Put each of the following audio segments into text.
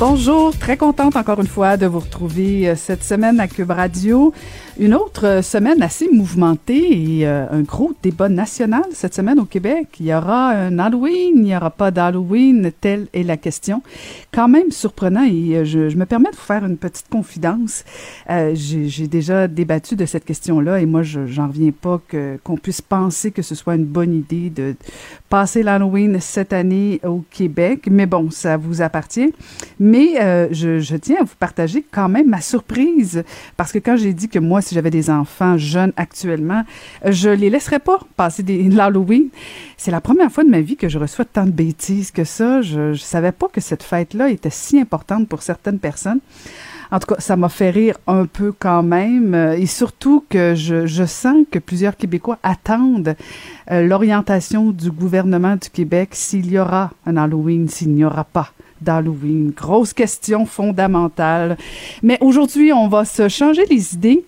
Bonjour, très contente encore une fois de vous retrouver euh, cette semaine à Cube Radio. Une autre euh, semaine assez mouvementée et euh, un gros débat national cette semaine au Québec. Il y aura un Halloween, il n'y aura pas d'Halloween, telle est la question. Quand même surprenant et je, je me permets de vous faire une petite confidence. J'ai déjà débattu de cette question-là et moi, je j'en reviens pas qu'on puisse penser que ce soit une bonne idée de passer l'Halloween cette année au Québec. Mais bon, ça vous appartient. Euh, je, tiens à vous partager quand même ma surprise parce que quand j'ai dit que moi, si j'avais des enfants jeunes actuellement, je les laisserais pas passer l'Halloween. C'est la première fois de ma vie que je reçois tant de bêtises que ça. Je, je savais pas que cette fête-là était si importante pour certaines personnes. En tout cas, ça m'a fait rire un peu quand même. Et surtout que je, je sens que plusieurs Québécois attendent euh, l'orientation du gouvernement du Québec s'il y aura un Halloween, s'il n'y aura pas d'Halloween. Grosse question fondamentale. Mais aujourd'hui, on va se changer les idées.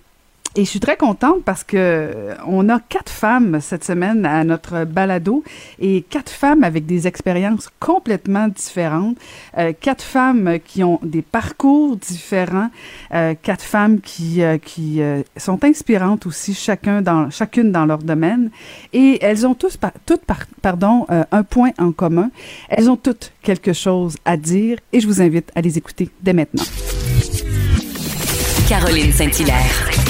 Et je suis très contente parce que euh, on a quatre femmes cette semaine à notre balado et quatre femmes avec des expériences complètement différentes, euh, quatre femmes qui ont des parcours différents, euh, quatre femmes qui qui sont inspirantes aussi chacun dans chacune dans leur domaine et elles ont tous toutes par, pardon un point en commun. Elles ont toutes quelque chose à dire et je vous invite à les écouter dès maintenant. Caroline Saint-Hilaire.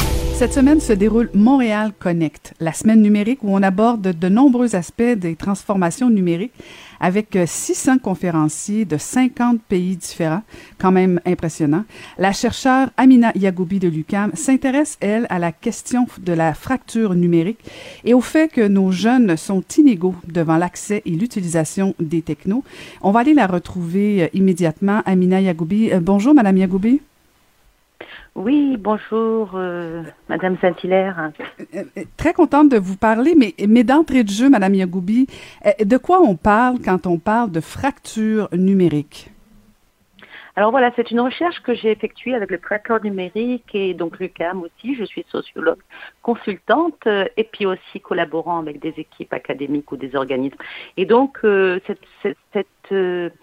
Cette semaine se déroule Montréal Connect, la semaine numérique où on aborde de nombreux aspects des transformations numériques avec 600 conférenciers de 50 pays différents, quand même impressionnant. La chercheure Amina Yagoubi de l'UCAM s'intéresse, elle, à la question de la fracture numérique et au fait que nos jeunes sont inégaux devant l'accès et l'utilisation des technos. On va aller la retrouver immédiatement. Amina Yagoubi. Bonjour, Madame Yagoubi. Oui, bonjour, euh, Madame Saint-Hilaire. Euh, très contente de vous parler, mais, mais d'entrée de jeu, Madame Yagoubi, euh, de quoi on parle quand on parle de fracture numérique? Alors voilà, c'est une recherche que j'ai effectuée avec le tracker numérique et donc l'UCAM aussi. Je suis sociologue consultante et puis aussi collaborant avec des équipes académiques ou des organismes. Et donc, cette, cette, cette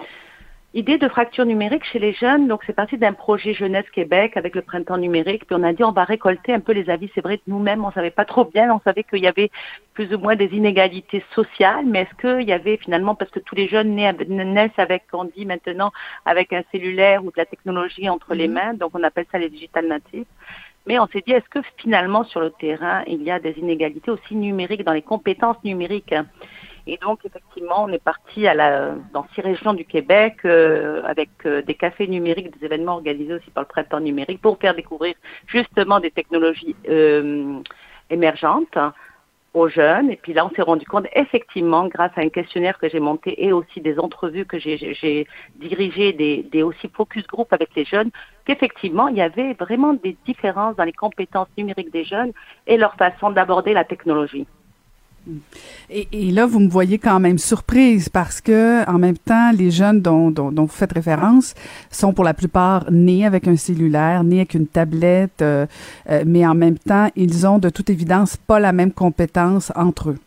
Idée de fracture numérique chez les jeunes, donc c'est parti d'un projet Jeunesse Québec avec le printemps numérique, puis on a dit on va récolter un peu les avis. C'est vrai que nous-mêmes, on savait pas trop bien, on savait qu'il y avait plus ou moins des inégalités sociales, mais est-ce qu'il y avait finalement, parce que tous les jeunes naissent avec, on dit maintenant, avec un cellulaire ou de la technologie entre les mains, donc on appelle ça les digital natives. Mais on s'est dit, est-ce que finalement sur le terrain, il y a des inégalités aussi numériques dans les compétences numériques? Et donc, effectivement, on est parti dans six régions du Québec euh, avec euh, des cafés numériques, des événements organisés aussi par le printemps numérique pour faire découvrir justement des technologies euh, émergentes aux jeunes. Et puis là, on s'est rendu compte, effectivement, grâce à un questionnaire que j'ai monté et aussi des entrevues que j'ai dirigées, des, des aussi focus group avec les jeunes, qu'effectivement, il y avait vraiment des différences dans les compétences numériques des jeunes et leur façon d'aborder la technologie. Et, et, là, vous me voyez quand même surprise parce que, en même temps, les jeunes dont, dont, dont, vous faites référence sont pour la plupart nés avec un cellulaire, nés avec une tablette, euh, euh, mais en même temps, ils ont de toute évidence pas la même compétence entre eux.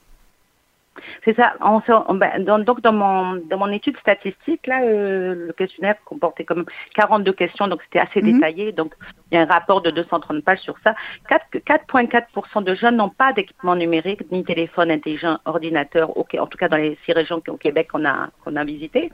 C'est ça. On, ben, dans, donc dans mon dans mon étude statistique là, euh, le questionnaire comportait comme 42 questions, donc c'était assez Mhm. détaillé. Donc il y a un rapport de 230 pages sur ça. 4,4% de jeunes n'ont pas d'équipement numérique, ni téléphone intelligent, ordinateur. ok, en tout cas dans les six régions au Québec qu'on a qu'on a visité.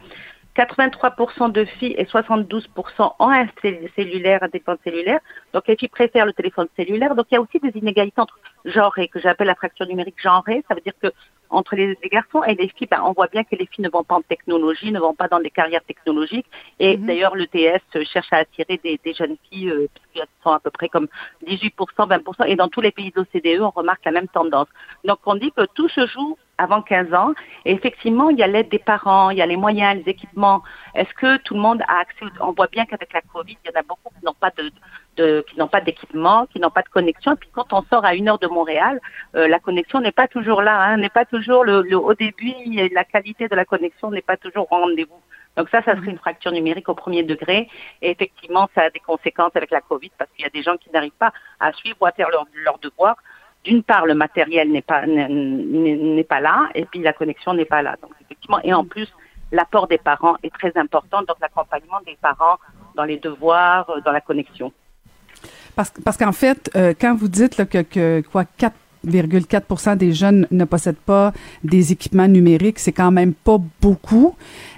83% de filles et 72% ont un cell- cellulaire, un téléphone cellulaire. Donc, les filles préfèrent le téléphone cellulaire. Donc, il y a aussi des inégalités entre genrées, que j'appelle la fracture numérique genrée. Ça veut dire que entre les, les garçons et les filles, ben, on voit bien que les filles ne vont pas en technologie, ne vont pas dans des carrières technologiques. Et Mhm. d'ailleurs, l'ETS cherche à attirer des, des jeunes filles, euh, puisqu'elles sont à peu près comme 18%, 20%. Et dans tous les pays de l'OCDE, on remarque la même tendance. Donc, on dit que tout se joue avant 15 ans. Et effectivement, il y a l'aide des parents, il y a les moyens, les équipements. Est-ce que tout le monde a accès On voit bien qu'avec la Covid, il y en a beaucoup qui n'ont pas de, de qui n'ont pas d'équipement, qui n'ont pas de connexion. Et puis quand on sort à une heure de Montréal, euh, la connexion n'est pas toujours là, hein, n'est pas toujours le, le haut débit, la qualité de la connexion n'est pas toujours au rendez-vous. Donc ça, ça serait une fracture numérique au premier degré. Et effectivement, ça a des conséquences avec la Covid parce qu'il y a des gens qui n'arrivent pas à suivre ou à faire leurs leur devoirs d'une part, le matériel n'est pas n'est pas là, et puis la connexion n'est pas là. Donc effectivement, et en plus, l'apport des parents est très important, donc l'accompagnement des parents dans les devoirs, euh, dans la connexion. Parce, parce qu'en fait, euh, quand vous dites que, que quoi 4,4 des jeunes ne possèdent pas des équipements numériques, c'est quand même pas beaucoup.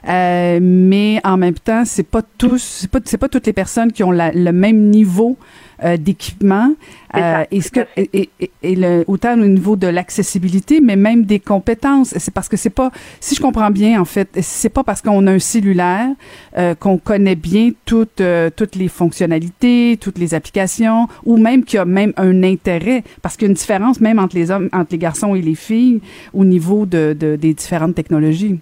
Euh, mais en même temps, c'est pas tous, c'est pas, pas toutes les personnes qui ont le même niveau euh, d'équipement. Euh, et ce que et, et, et, le, autant au niveau de l'accessibilité, mais même des compétences. C'est parce que c'est pas, si je comprends bien en fait, c'est pas parce qu'on a un cellulaire euh, qu'on connaît bien toutes toutes les fonctionnalités, toutes les applications, ou même qu'il y a même un intérêt, parce qu'il y a une différence même entre les hommes, entre les garçons et les filles au niveau de, de des différentes technologies.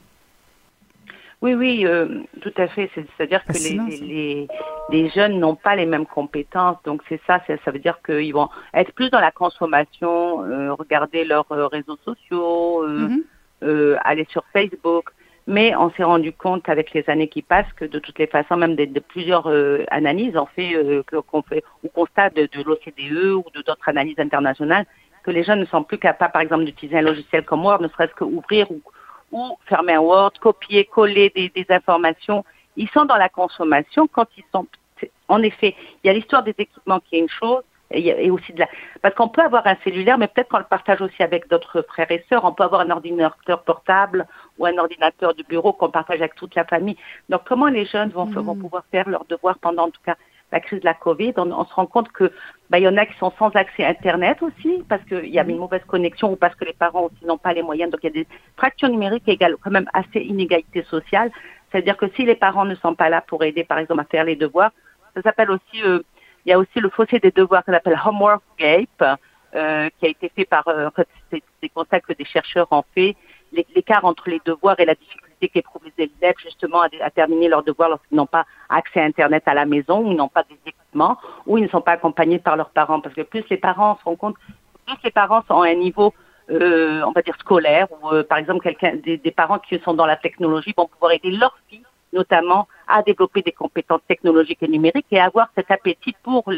Oui, oui, euh, tout à fait. C'est-à-dire que les, les, les, jeunes n'ont pas les mêmes compétences. Donc c'est ça, ça veut dire qu'ils vont être plus dans la consommation, euh, regarder leurs euh, réseaux sociaux, euh, mm-hmm. euh, aller sur Facebook. Mais on s'est rendu compte avec les années qui passent que de toutes les façons, même de, de plusieurs analyses, on fait qu'on fait ou constate de, de l'OCDE ou de d'autres analyses internationales que les jeunes ne sont plus capables, par exemple, d'utiliser un logiciel comme Word, ne serait-ce qu'ouvrir ou ou fermer un Word, copier, coller des, des informations. Ils sont dans la consommation quand ils sont. En effet, il y a l'histoire des équipements qui est une chose, et, aussi de la parce qu'on peut avoir un cellulaire mais peut-être qu'on le partage aussi avec d'autres frères et sœurs on peut avoir un ordinateur portable ou un ordinateur de bureau qu'on partage avec toute la famille donc comment les jeunes vont, vont mmh. pouvoir faire leurs devoirs pendant en tout cas la crise de la Covid, on, on se rend compte que bah, il y en a qui sont sans accès à Internet aussi, parce qu'il y a une mauvaise connexion ou parce que les parents aussi n'ont pas les moyens. Donc il y a des fractures numériques égales quand même assez inégalité sociale. C'est-à-dire que si les parents ne sont pas là pour aider, par exemple, à faire les devoirs, ça s'appelle aussi, euh, il y a aussi le fossé des devoirs qu'on appelle Homework Gap, euh, qui a été fait par, euh, en fait, c'est des constats que des chercheurs ont fait, l'écart entre les devoirs et la difficulté qu'éprouvent les élèves justement à, terminer leurs devoirs lorsqu'ils n'ont pas accès à Internet à la maison, ou ils n'ont pas des équipements, ou ils ne sont pas accompagnés par leurs parents. Parce que plus les parents se rendent compte, plus les parents sont à un niveau, euh, on va dire scolaire, ou euh, par exemple quelqu'un, des, parents qui sont dans la technologie vont pouvoir aider leurs filles notamment à développer des compétences technologiques et numériques et avoir cet appétit pour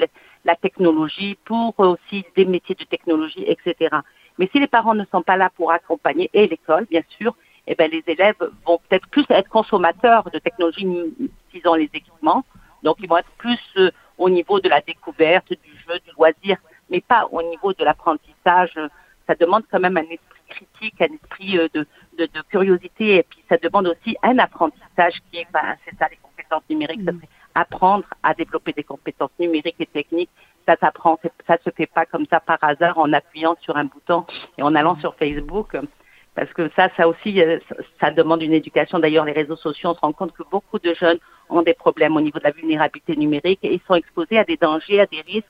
la technologie, pour aussi des métiers de technologie, etc. Mais si les parents ne sont pas là pour accompagner, et l'école, bien sûr, eh ben, les élèves vont peut-être plus être consommateurs de technologie utilisant les équipements. Donc, ils vont être plus euh, au niveau de la découverte, du jeu, du loisir, mais pas au niveau de l'apprentissage. Ça demande quand même un esprit critique, un esprit euh, de, de, de, curiosité, et puis ça demande aussi un apprentissage qui est, ben, c'est ça, les compétences numériques, ça mmh. apprendre à développer des compétences numériques et techniques. Ça s'apprend, ça se fait pas comme ça par hasard en appuyant sur un bouton et en allant sur Facebook parce que ça, ça aussi, euh, ça demande une éducation. D'ailleurs, les réseaux sociaux, on se rend compte que beaucoup de jeunes ont des problèmes au niveau de la vulnérabilité numérique et ils sont exposés à des dangers, à des risques,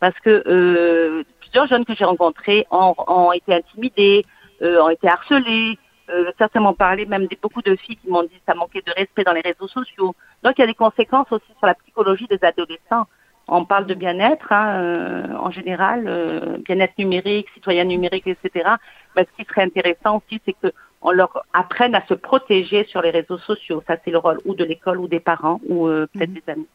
parce que euh, plusieurs jeunes que j'ai rencontrés ont, été intimidés, euh, ont été harcelés. Euh, certains m'ont parlé, même beaucoup de filles qui m'ont dit que ça manquait de respect dans les réseaux sociaux. Donc, il y a des conséquences aussi sur la psychologie des adolescents on parle de bien-être hein, euh, en général, euh, bien-être numérique, citoyen numérique, etc. Mais ce qui serait intéressant aussi, c'est que on leur apprenne à se protéger sur les réseaux sociaux. Ça, c'est le rôle ou de l'école ou des parents ou euh, peut-être mm -hmm. des amis.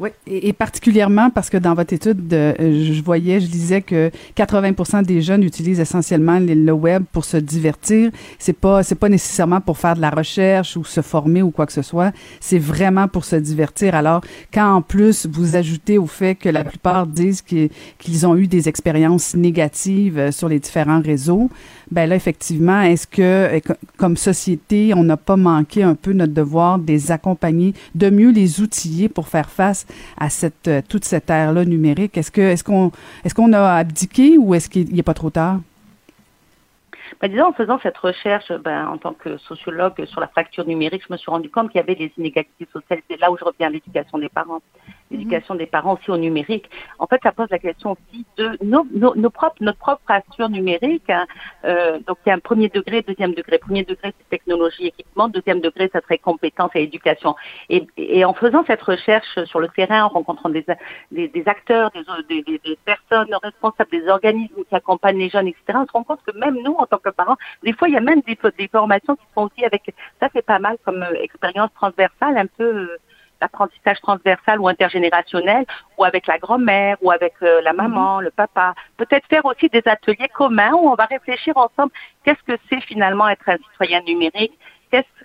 Oui, et, particulièrement parce que dans votre étude, euh, je voyais, je disais que 80% des jeunes utilisent essentiellement le web pour se divertir. C'est pas, c'est pas nécessairement pour faire de la recherche ou se former ou quoi que ce soit. C'est vraiment pour se divertir. Alors, quand en plus vous ajoutez au fait que la plupart disent qu'ils ont eu des expériences négatives euh, sur les différents réseaux, ben là, effectivement, est-ce que, euh, comme société, on n'a pas manqué un peu notre devoir de les accompagner, de mieux les outiller pour faire face à cette euh, toute cette ère-là numérique? Est-ce que est-ce qu'on est-ce qu'on a abdiqué ou est-ce qu'il n'est pas trop tard? Ben, disons, en faisant cette recherche, ben, en tant que sociologue sur la fracture numérique, je me suis rendu compte qu'il y avait des inégalités sociales. C'est là où je reviens à l'éducation des parents. L'éducation des parents aussi au numérique. En fait, ça pose la question aussi de nos, nos, nos propres, notre propre fracture numérique. Hein. Euh, donc, il y a un premier degré, deuxième degré. Premier degré, c'est technologie, équipement. Deuxième degré, ça serait compétence et éducation. Et, et, en faisant cette recherche sur le terrain, en rencontrant des, des, des acteurs, des, des, personnes responsables, des organismes qui accompagnent les jeunes, etc., on se rend compte que même nous, en tant que parents, des fois, il y a même des, formations qui sont aussi avec, ça c'est pas mal comme euh, expérience transversale, un peu euh, apprentissage transversal ou intergénérationnel, ou avec la grand-mère, ou avec euh, la maman, le papa. Peut-être faire aussi des ateliers communs où on va réfléchir ensemble qu'est-ce que c'est finalement être un citoyen numérique,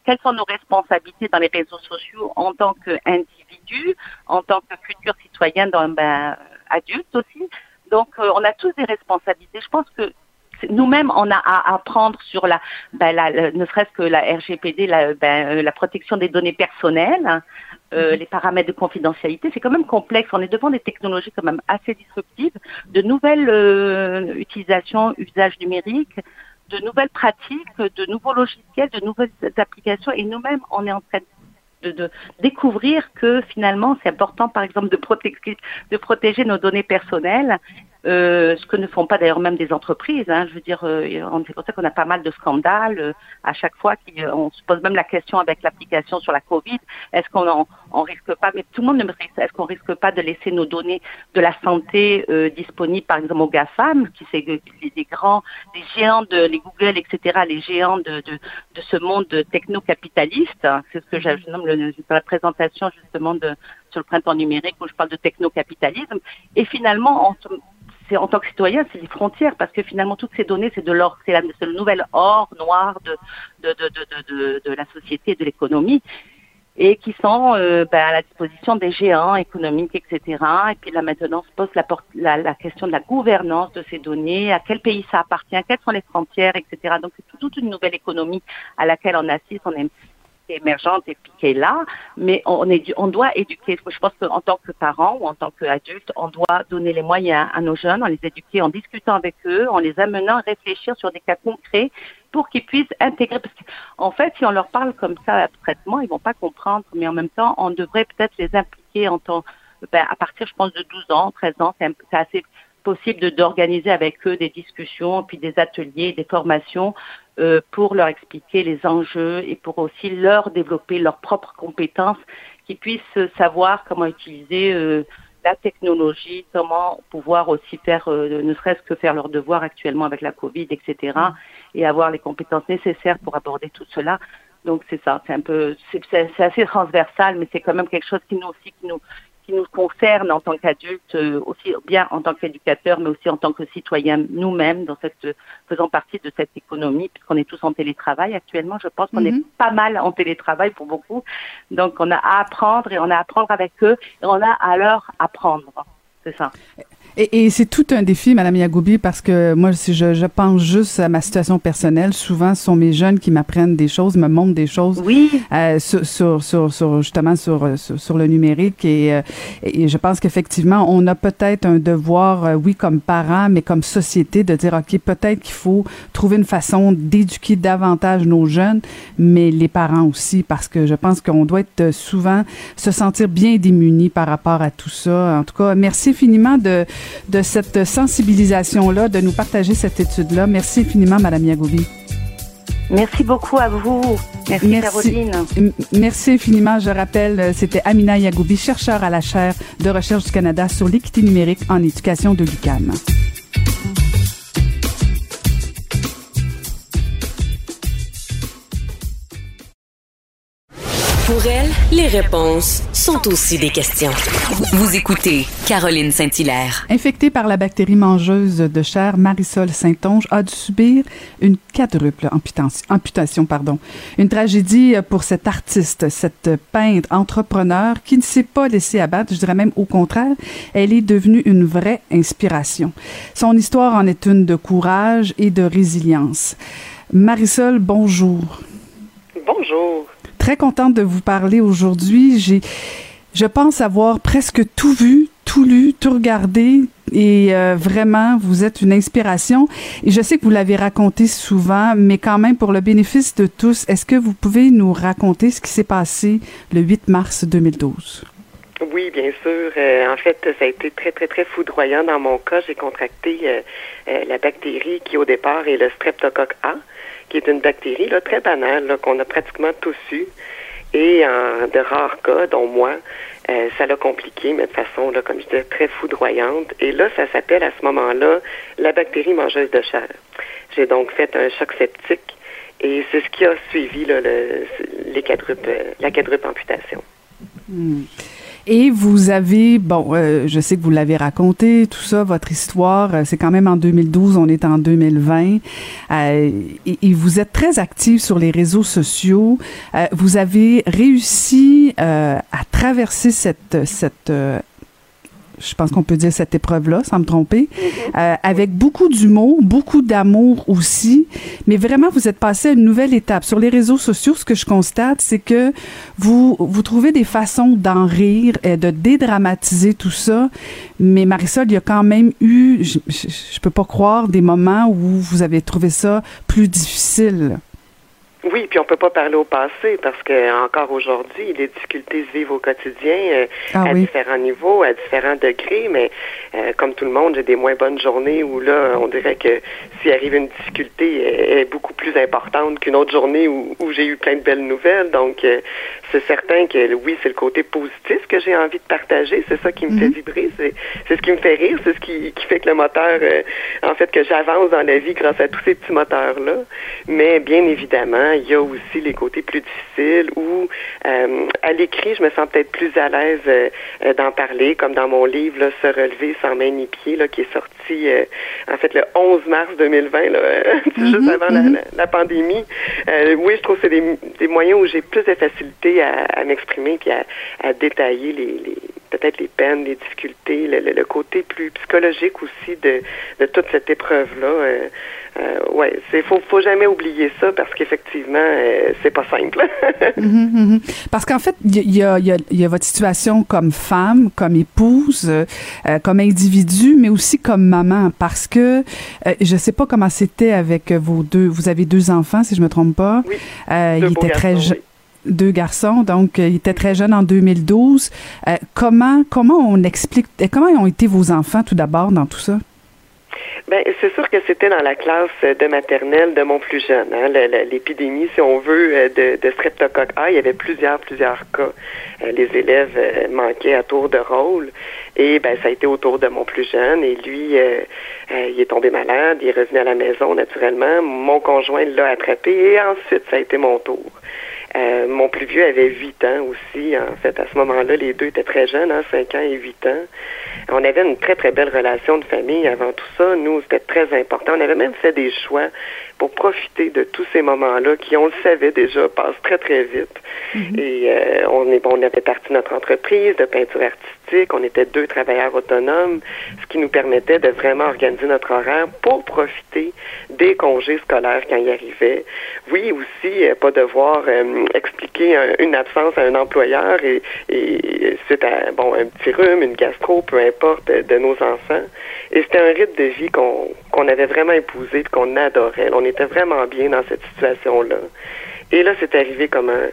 quelles sont nos responsabilités dans les réseaux sociaux en tant qu'individu, en tant que futur citoyen, dans, ben, adulte aussi? Donc, euh, on a tous des responsabilités. Je pense que nous-mêmes, on a à apprendre sur la, ben, la ne serait-ce que la RGPD, la, ben, euh, la protection des données personnelles, hein, euh, les paramètres de confidentialité. C'est quand même complexe. On est devant des technologies quand même assez disruptives, de nouvelles euh, utilisations, usages numériques, de nouvelles pratiques, de nouveaux logiciels, de nouvelles applications. Et nous-mêmes, on est en train de, de, découvrir que finalement c'est important par exemple de protéger, de protéger nos données personnelles euh, ce que ne font pas d'ailleurs même des entreprises. Hein, je veux dire, euh, c'est pour ça qu'on a pas mal de scandales euh, à chaque fois. Euh, on se pose même la question avec l'application sur la Covid. Est-ce qu'on en, on risque pas Mais tout le monde ne risque. Est-ce qu'on risque pas de laisser nos données de la santé euh, disponibles, par exemple, aux GAFAM, qui c'est des grands, des géants de les Google, etc., les géants de, de, de ce monde techno-capitaliste. C'est ce que j'ai le, la présentation justement de sur le printemps numérique où je parle de techno-capitalisme. Et finalement, on, en tant que citoyen, c'est les frontières, parce que finalement, toutes ces données, c'est de l'or, c'est le nouvel or noir de, la société et de l'économie, et qui sont euh, ben, à la disposition des géants économiques, etc. Et puis là, maintenant, se pose la, la, la, question de la gouvernance de ces données, à quel pays ça appartient, quelles sont les frontières, etc. Donc, c'est toute une nouvelle économie à laquelle on assiste. On est émergente et puis qui est là, mais on, est, on doit éduquer. Je pense qu'en tant que parents ou en tant qu'adultes, on doit donner les moyens à nos jeunes, en les éduquer, en discutant avec eux, en les amenant à réfléchir sur des cas concrets pour qu'ils puissent intégrer. Parce qu'en fait, si on leur parle comme ça abstraitement, ils vont pas comprendre, mais en même temps, on devrait peut-être les impliquer en tant, ben, à partir, je pense, de 12 ans, 13 ans, c'est assez possible d'organiser avec eux des discussions, puis des ateliers, des formations euh, pour leur expliquer les enjeux et pour aussi leur développer leurs propres compétences, qu'ils puissent savoir comment utiliser euh, la technologie, comment pouvoir aussi faire, euh, ne serait-ce que faire leurs devoirs actuellement avec la Covid, etc., et avoir les compétences nécessaires pour aborder tout cela. Donc c'est ça, c'est un peu, c'est assez transversal, mais c'est quand même quelque chose qui nous aussi qui nous qui nous concerne en tant qu'adultes, euh, aussi bien en tant qu'éducateurs, mais aussi en tant que citoyens nous-mêmes, dans cette faisant partie de cette économie, puisqu'on est tous en télétravail actuellement. Je pense qu'on est mhm. pas mal en télétravail pour beaucoup. Donc on a à apprendre et on a à apprendre avec eux et on a à leur apprendre. C'est ça. Et, et c'est tout un défi, Madame Yagoubi, parce que moi, si je, je, pense juste à ma situation personnelle, souvent, ce sont mes jeunes qui m'apprennent des choses, me montrent des choses oui. euh, sur, sur, sur, sur, justement sur, sur, sur, le numérique. Et, euh, et je pense qu'effectivement, on a peut-être un devoir, euh, oui, comme parents, mais comme société, de dire, OK, peut-être qu'il faut trouver une façon d'éduquer davantage nos jeunes, mais les parents aussi, parce que je pense qu'on doit être souvent se sentir bien démunis par rapport à tout ça. En tout cas, merci infiniment de de cette sensibilisation-là, de nous partager cette étude-là. Merci infiniment, Madame Yagoubi. Merci beaucoup à vous. Merci, Merci, Caroline. Merci infiniment. Je rappelle, c'était Amina Yagoubi, chercheur à la chaire de recherche du Canada sur l'équité numérique en éducation de l'UQAM. Pour elle, les réponses sont aussi des questions. Vous écoutez Caroline Saint-Hilaire. Infectée par la bactérie mangeuse de chair, Marisol Saint-Onge a dû subir une quadruple amputation. amputation pardon. Une tragédie pour cette artiste, cette peintre, entrepreneur qui ne s'est pas laissée abattre, je dirais même au contraire, elle est devenue une vraie inspiration. Son histoire en est une de courage et de résilience. Marisol, bonjour. Bonjour très contente de vous parler aujourd'hui. J'ai, je pense avoir presque tout vu, tout lu, tout regardé et euh, vraiment, vous êtes une inspiration. Et je sais que vous l'avez raconté souvent, mais quand même, pour le bénéfice de tous, est-ce que vous pouvez nous raconter ce qui s'est passé le 8 mars 2012? Oui, bien sûr. Euh, en fait, ça a été très, très, très foudroyant dans mon cas. J'ai contracté euh, la bactérie qui, au départ, est le streptocoque A, qui est une bactérie là, très banale qu'on a pratiquement tous eu. Et en de rares cas, dont moi, euh, ça l'a compliqué, mais de façon, là, comme je disais, très foudroyante. Et là, ça s'appelle à ce moment-là la bactérie mangeuse de chair. J'ai donc fait un choc septique et c'est ce qui a suivi là, le, les quadrupes, la quadruple amputation. Hmm. Et vous avez, bon, euh, je sais que vous l'avez raconté, tout ça, votre histoire, euh, c'est quand même en 2012, on est en 2020, euh, et, vous êtes très active sur les réseaux sociaux. vous avez réussi à traverser cette, cette je pense qu'on peut dire cette épreuve-là, sans me tromper, euh, avec beaucoup d'humour, beaucoup d'amour aussi. Mais vraiment, vous êtes passé à une nouvelle étape. Sur les réseaux sociaux, ce que je constate, c'est que vous, vous trouvez des façons d'en rire et de dédramatiser tout ça. Mais Marisol, il y a quand même eu, je, je, je peux pas croire, des moments où vous avez trouvé ça plus difficile. Oui, puis on peut pas parler au passé parce que encore aujourd'hui, les difficultés se vivent au quotidien euh, ah à différents niveaux, à différents degrés, mais euh, comme tout le monde, j'ai des moins bonnes journées où là, on dirait que s'il arrive une difficulté, elle est beaucoup plus importante qu'une autre journée où, où j'ai eu plein de belles nouvelles. Donc, euh, c'est certain que oui, c'est le côté positif que j'ai envie de partager. C'est ça qui me fait mhm. vibrer. C'est, c'est ce qui me fait rire. C'est ce qui, qui fait que le moteur, en fait, que j'avance dans la vie grâce à tous ces petits moteurs-là. Mais bien évidemment, il y a aussi les côtés plus difficiles où euh, à l'écrit, je me sens peut-être plus à l'aise euh, euh, d'en parler, comme dans mon livre là, Se relever sans main ni pied, là, qui est sorti en fait le 11 mars 2020, là, juste mm-hmm, avant la, mm-hmm. la, pandémie. oui, je trouve que c'est des, des, moyens où j'ai plus de facilité à, à m'exprimer puis à, à détailler les, les peut-être les peines, les difficultés, le, le, côté plus psychologique aussi de, de toute cette épreuve-là. Euh, euh, ouais, c'est faut, faut jamais oublier ça parce qu'effectivement, euh, c'est pas simple. Mhm, mhm. Parce qu'en fait, il y a, y, a, y a, votre situation comme femme, comme épouse, euh, comme individu, mais aussi comme maman. Parce que euh, je sais pas comment c'était avec vos deux. Vous avez deux enfants, si je me trompe pas. Oui. il était très jeune deux garçons, donc euh, ils étaient très jeunes en 2012. Euh, comment comment on explique comment ont été vos enfants tout d'abord dans tout ça? Ben, c'est sûr que c'était dans la classe de maternelle de mon plus jeune. Hein, L'épidémie, si on veut, euh, de, de streptocoque A, il y avait plusieurs, plusieurs cas. Les élèves manquaient à tour de rôle. Et ben, ça a été au tour de mon plus jeune. Et lui, il est tombé malade, il est revenu à la maison naturellement. Mon conjoint l'a attrapé et ensuite, ça a été mon tour. Euh, mon plus vieux avait 8 ans aussi. En fait, à ce moment-là, les deux étaient très jeunes, hein, 5 ans et 8 ans. On avait une très, très belle relation de famille avant tout ça. Nous, c'était très important. On avait même fait des choix pour profiter de tous ces moments-là qui, on le savait déjà, passent très, très vite. Mm-hmm. Et euh, on, est, on avait parti notre entreprise de peinture artistique. On était deux travailleurs autonomes, ce qui nous permettait de vraiment organiser notre horaire pour profiter des congés scolaires quand il arrivait. Oui, aussi, euh, pas devoir euh, expliquer une absence à un employeur et, et c'est à, bon, un petit rhume, une gastro, peu importe, de, nos enfants. Et c'était un rythme de vie qu'on qu'on avait vraiment épousé et qu'on adorait. On était vraiment bien dans cette situation-là. Et là, c'est arrivé comme un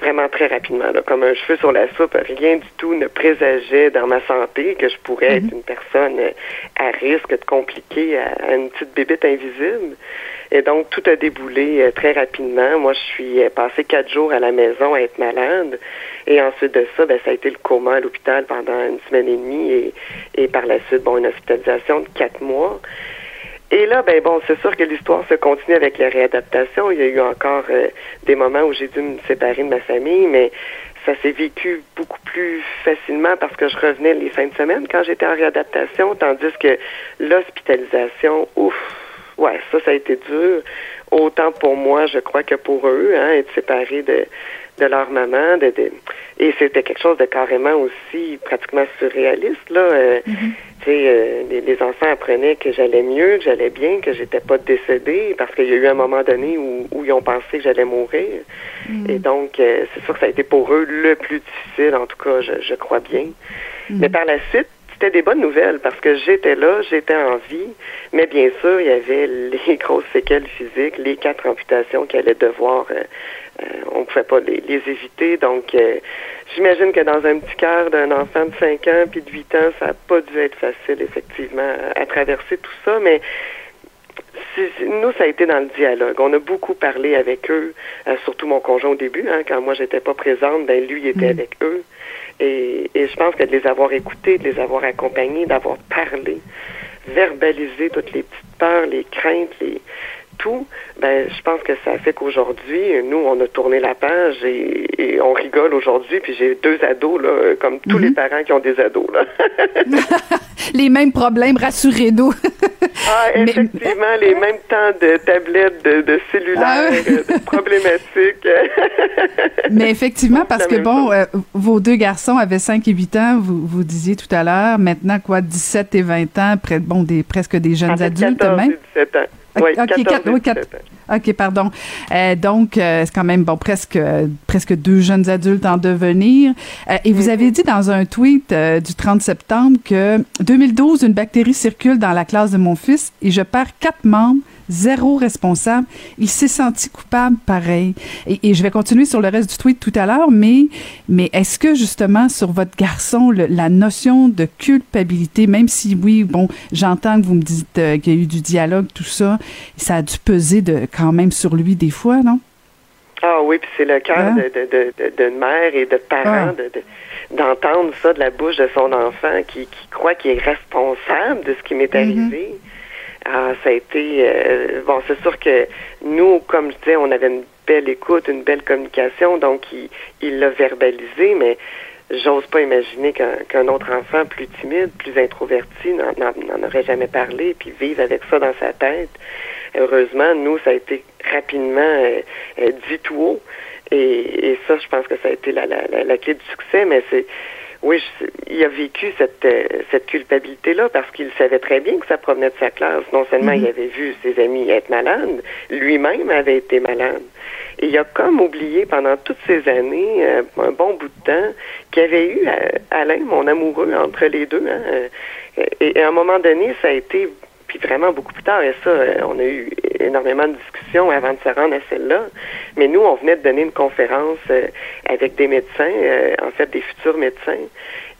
vraiment très rapidement, là, comme un cheveu sur la soupe. Rien du tout ne présageait dans ma santé que je pourrais être mhm. une personne à risque de compliquer à, une petite bébête invisible. Et donc, tout a déboulé euh, très rapidement. Moi, je suis euh, passé quatre jours à la maison à être malade. Et ensuite de ça, ben, ça a été le coma à l'hôpital pendant une semaine et demie et, et par la suite, bon, une hospitalisation de quatre mois. Et là, ben bon, c'est sûr que l'histoire se continue avec la réadaptation. Il y a eu encore euh, des moments où j'ai dû me séparer de ma famille, mais ça s'est vécu beaucoup plus facilement parce que je revenais les fins de semaine quand j'étais en réadaptation, tandis que l'hospitalisation, ouf, ouais, ça, ça a été dur. Autant pour moi, je crois que pour eux, hein, être séparés de, de leur maman, de, de et c'était quelque chose de carrément aussi pratiquement surréaliste là. Euh. Tu sais, euh, les, enfants apprenaient que j'allais mieux, que j'allais bien, que j'étais pas décédée parce qu'il y a eu un moment donné où, où ils ont pensé que j'allais mourir. Mm-hmm. Et donc, c'est sûr que ça a été pour eux le plus difficile, en tout cas, je, je crois bien. Mais par la suite, c'était des bonnes nouvelles parce que j'étais là, j'étais en vie, mais bien sûr, il y avait les grosses séquelles physiques, les quatre amputations qui allaient devoir, euh, euh, on ne pouvait pas les, éviter. Donc, euh, j'imagine que dans un petit cœur d'un enfant de 5 ans puis de 8 ans, ça n'a pas dû être facile, effectivement, à traverser tout ça, mais nous, ça a été dans le dialogue. On a beaucoup parlé avec eux, surtout mon conjoint au début, hein, quand moi j'étais pas présente, ben lui était mm. avec eux. Et, et, je pense que de les avoir écoutés, de les avoir accompagnés, d'avoir parlé, verbalisé toutes les petites peurs, les craintes, les, tout, ben, je pense que ça fait qu'aujourd'hui, nous, on a tourné la page et, on rigole aujourd'hui. Puis j'ai deux ados, là, comme tous les mhm. parents qui ont des ados. Là. les mêmes problèmes, rassurez-nous. Ah, effectivement, les mêmes temps de tablettes, de, de cellulaires, ah de problématiques. Mais effectivement, parce que, bon, euh, vos deux garçons avaient 5 et 8 ans, vous, vous disiez tout à l'heure. Maintenant, quoi, 17 et 20 ans, près, bon, des, presque des jeunes adultes 14 même? Et 17 ans. Oui, OK, pardon. Euh, donc, euh, c'est quand même bon, presque, presque deux jeunes adultes en devenir. Euh, et vous avez dit dans un tweet du 30 septembre que 2012, une bactérie circule dans la classe de mon fils et je perds quatre membres zéro responsable. Il s'est senti coupable pareil. Et, je vais continuer sur le reste du tweet tout à l'heure, mais, mais est-ce que justement sur votre garçon, la notion de culpabilité, même si oui, bon, j'entends que vous me dites euh, qu'il y a eu du dialogue, tout ça, ça a dû peser de, quand même sur lui des fois, non? Ah oui, puis c'est le cœur hein? de, de, de, mère et de parents de, d'entendre ça de la bouche de son enfant qui, qui croit qu'il est responsable de ce qui m'est mm-hmm. arrivé. Ah, ça a été euh, bon. C'est sûr que nous, comme je disais, on avait une belle écoute, une belle communication, donc il l'a verbalisé, mais j'ose pas imaginer qu'un autre enfant plus timide, plus introverti n'en aurait jamais parlé, puis vivre avec ça dans sa tête. Heureusement, nous, ça a été rapidement euh, euh, dit tout haut, et, et, ça, je pense que ça a été la, la, la clé du succès, mais c'est oui, il a vécu cette, euh, cette culpabilité-là parce qu'il savait très bien que ça provenait de sa classe. Non seulement il mhm. avait vu ses amis être malades, lui-même avait été malade. Et il a comme oublié pendant toutes ces années, euh, un bon bout de temps, qu'il y avait eu euh, Alain, mon amoureux, entre les deux. Hein, et, à un moment donné, ça a été puis vraiment beaucoup plus tard, et ça, on a eu énormément de discussions avant de se rendre à celle-là. Mais nous, on venait de donner une conférence avec des médecins, en fait des futurs médecins,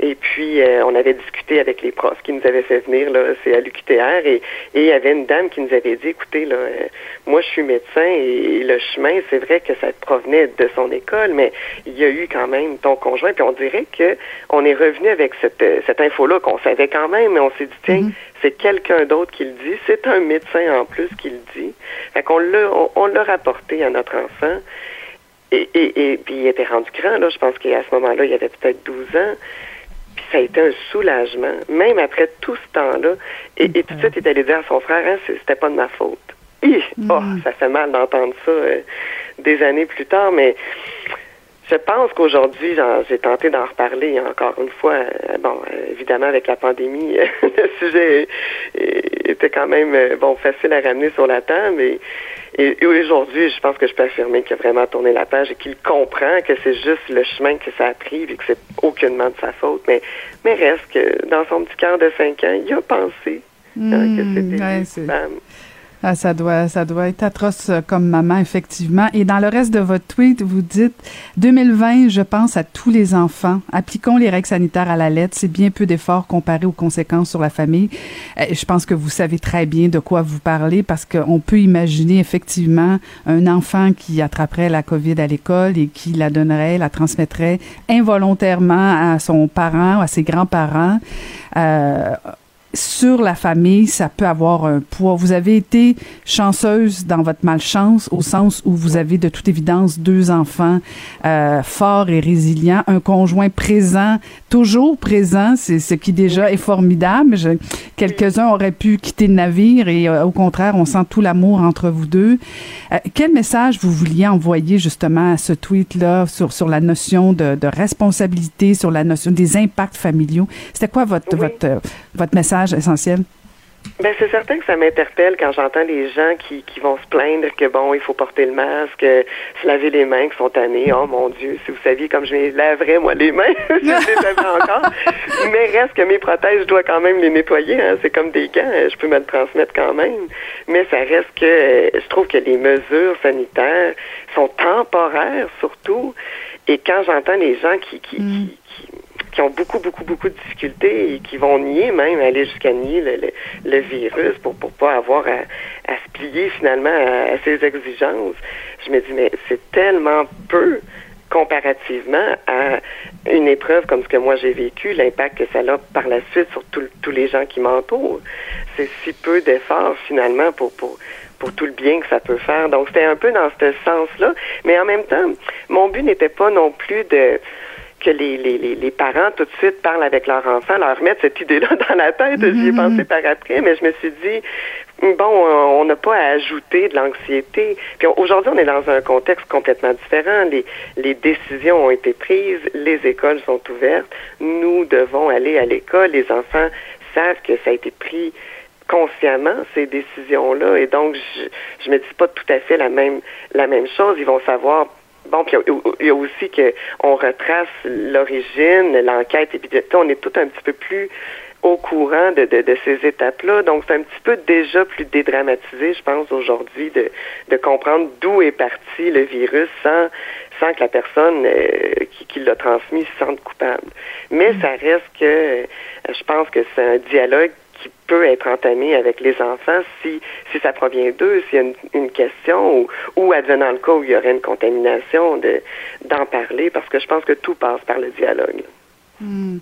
et puis, euh, on avait discuté avec les profs qui nous avaient fait venir, là, c'est à l'UQTR, et, il y avait une dame qui nous avait dit, écoutez, là, euh, moi, je suis médecin, et, le chemin, c'est vrai que ça provenait de son école, mais il y a eu quand même ton conjoint, puis on dirait que on est revenu avec cette, euh, cette info-là qu'on savait quand même, mais on s'est dit, tiens, mm-hmm. C'est quelqu'un d'autre qui le dit, c'est un médecin en plus qui le dit. Fait qu'on l'a, on, l'a rapporté à notre enfant. Et, et, et, puis il était rendu grand, là. Je pense qu'à ce moment-là, il avait peut-être 12 ans. Puis ça a été un soulagement, même après tout ce temps-là. Et, tout de suite, il est allé dire à son frère, hein, c'était pas de ma faute. Mm. oh, ça fait mal d'entendre ça euh, des années plus tard, mais je pense qu'aujourd'hui, j'ai tenté d'en reparler encore une fois. Euh, bon, euh, évidemment, avec la pandémie, le sujet était quand même bon facile à ramener sur la table. Et, et, aujourd'hui, je pense que je peux affirmer qu'il a vraiment tourné la page et qu'il comprend que c'est juste le chemin que ça a pris et que c'est aucunement de sa faute. Mais, mais reste que dans son petit cœur de 5 ans, il a pensé hein, que hmm, c'était une femme. Ah, ça doit, ça doit être atroce euh, comme maman, effectivement. Et dans le reste de votre tweet, vous dites 2020, je pense à tous les enfants. Appliquons les règles sanitaires à la lettre. C'est bien peu d'efforts comparé aux conséquences sur la famille. Euh, je pense que vous savez très bien de quoi vous parlez parce qu'on peut imaginer effectivement un enfant qui attraperait la COVID à l'école et qui la donnerait, la transmettrait involontairement à son parent, à ses grands-parents. Euh, sur la famille, ça peut avoir un poids. Vous avez été chanceuse dans votre malchance au sens où vous avez de toute évidence deux enfants euh, forts et résilients, un conjoint présent, toujours présent, c'est ce qui déjà est formidable. Quelques-uns auraient pu quitter le navire et euh, au contraire, on sent tout l'amour entre vous deux. Euh, quel message vous vouliez envoyer justement à ce tweet-là sur, sur la notion de, de responsabilité, sur la notion des impacts familiaux? C'était quoi votre, votre, votre message essentiel? Ben c'est certain que ça m'interpelle quand j'entends des gens qui, qui vont se plaindre que bon, il faut porter le masque, se laver les mains, qui sont tannés. Oh mon Dieu, si vous saviez comme je les laverais moi les mains, je les avais encore. Mais reste que mes prothèses, je dois quand même les nettoyer. Hein. C'est comme des gants, je peux me le transmettre quand même. Mais ça reste que je trouve que les mesures sanitaires sont temporaires surtout. Et quand j'entends les gens qui, qui, mm. qui qui ont beaucoup, beaucoup, beaucoup de difficultés et qui vont nier même, aller jusqu'à nier le, le, virus pour ne pas avoir à, à, se plier finalement à, ces exigences. Je me dis, mais c'est tellement peu comparativement à une épreuve comme ce que moi j'ai vécu, l'impact que ça a par la suite sur tous les gens qui m'entourent. C'est si peu d'efforts finalement pour, pour, pour tout le bien que ça peut faire. Donc c'était un peu dans ce sens-là. Mais en même temps, mon but n'était pas non plus de que les, les, les, parents tout de suite parlent avec leur enfant, leur mettre cette idée-là dans la tête. J'y ai mm-hmm. pensé par après, mais je me suis dit, bon, on n'a pas à ajouter de l'anxiété. Puis aujourd'hui, on est dans un contexte complètement différent. Les, les décisions ont été prises, les écoles sont ouvertes. Nous devons aller à l'école. Les enfants savent que ça a été pris consciemment ces décisions-là et donc je, je me dis pas tout à fait la même la même chose ils vont savoir Bon, puis il y a aussi qu'on retrace l'origine, l'enquête, et puis on est tout un petit peu plus au courant de, de, ces étapes-là. Donc, c'est un petit peu déjà plus dédramatisé, je pense, aujourd'hui, de, de comprendre d'où est parti le virus sans, sans que la personne euh, qui, qui l'a transmis se sente coupable. Mais mm. ça reste que euh, je pense que c'est un dialogue peut être entamé avec les enfants si, si ça provient d'eux, s'il y a une, question ou, ou advenant le cas où il y aurait une contamination, de, d'en parler parce que je pense que tout passe par le dialogue. Hmm.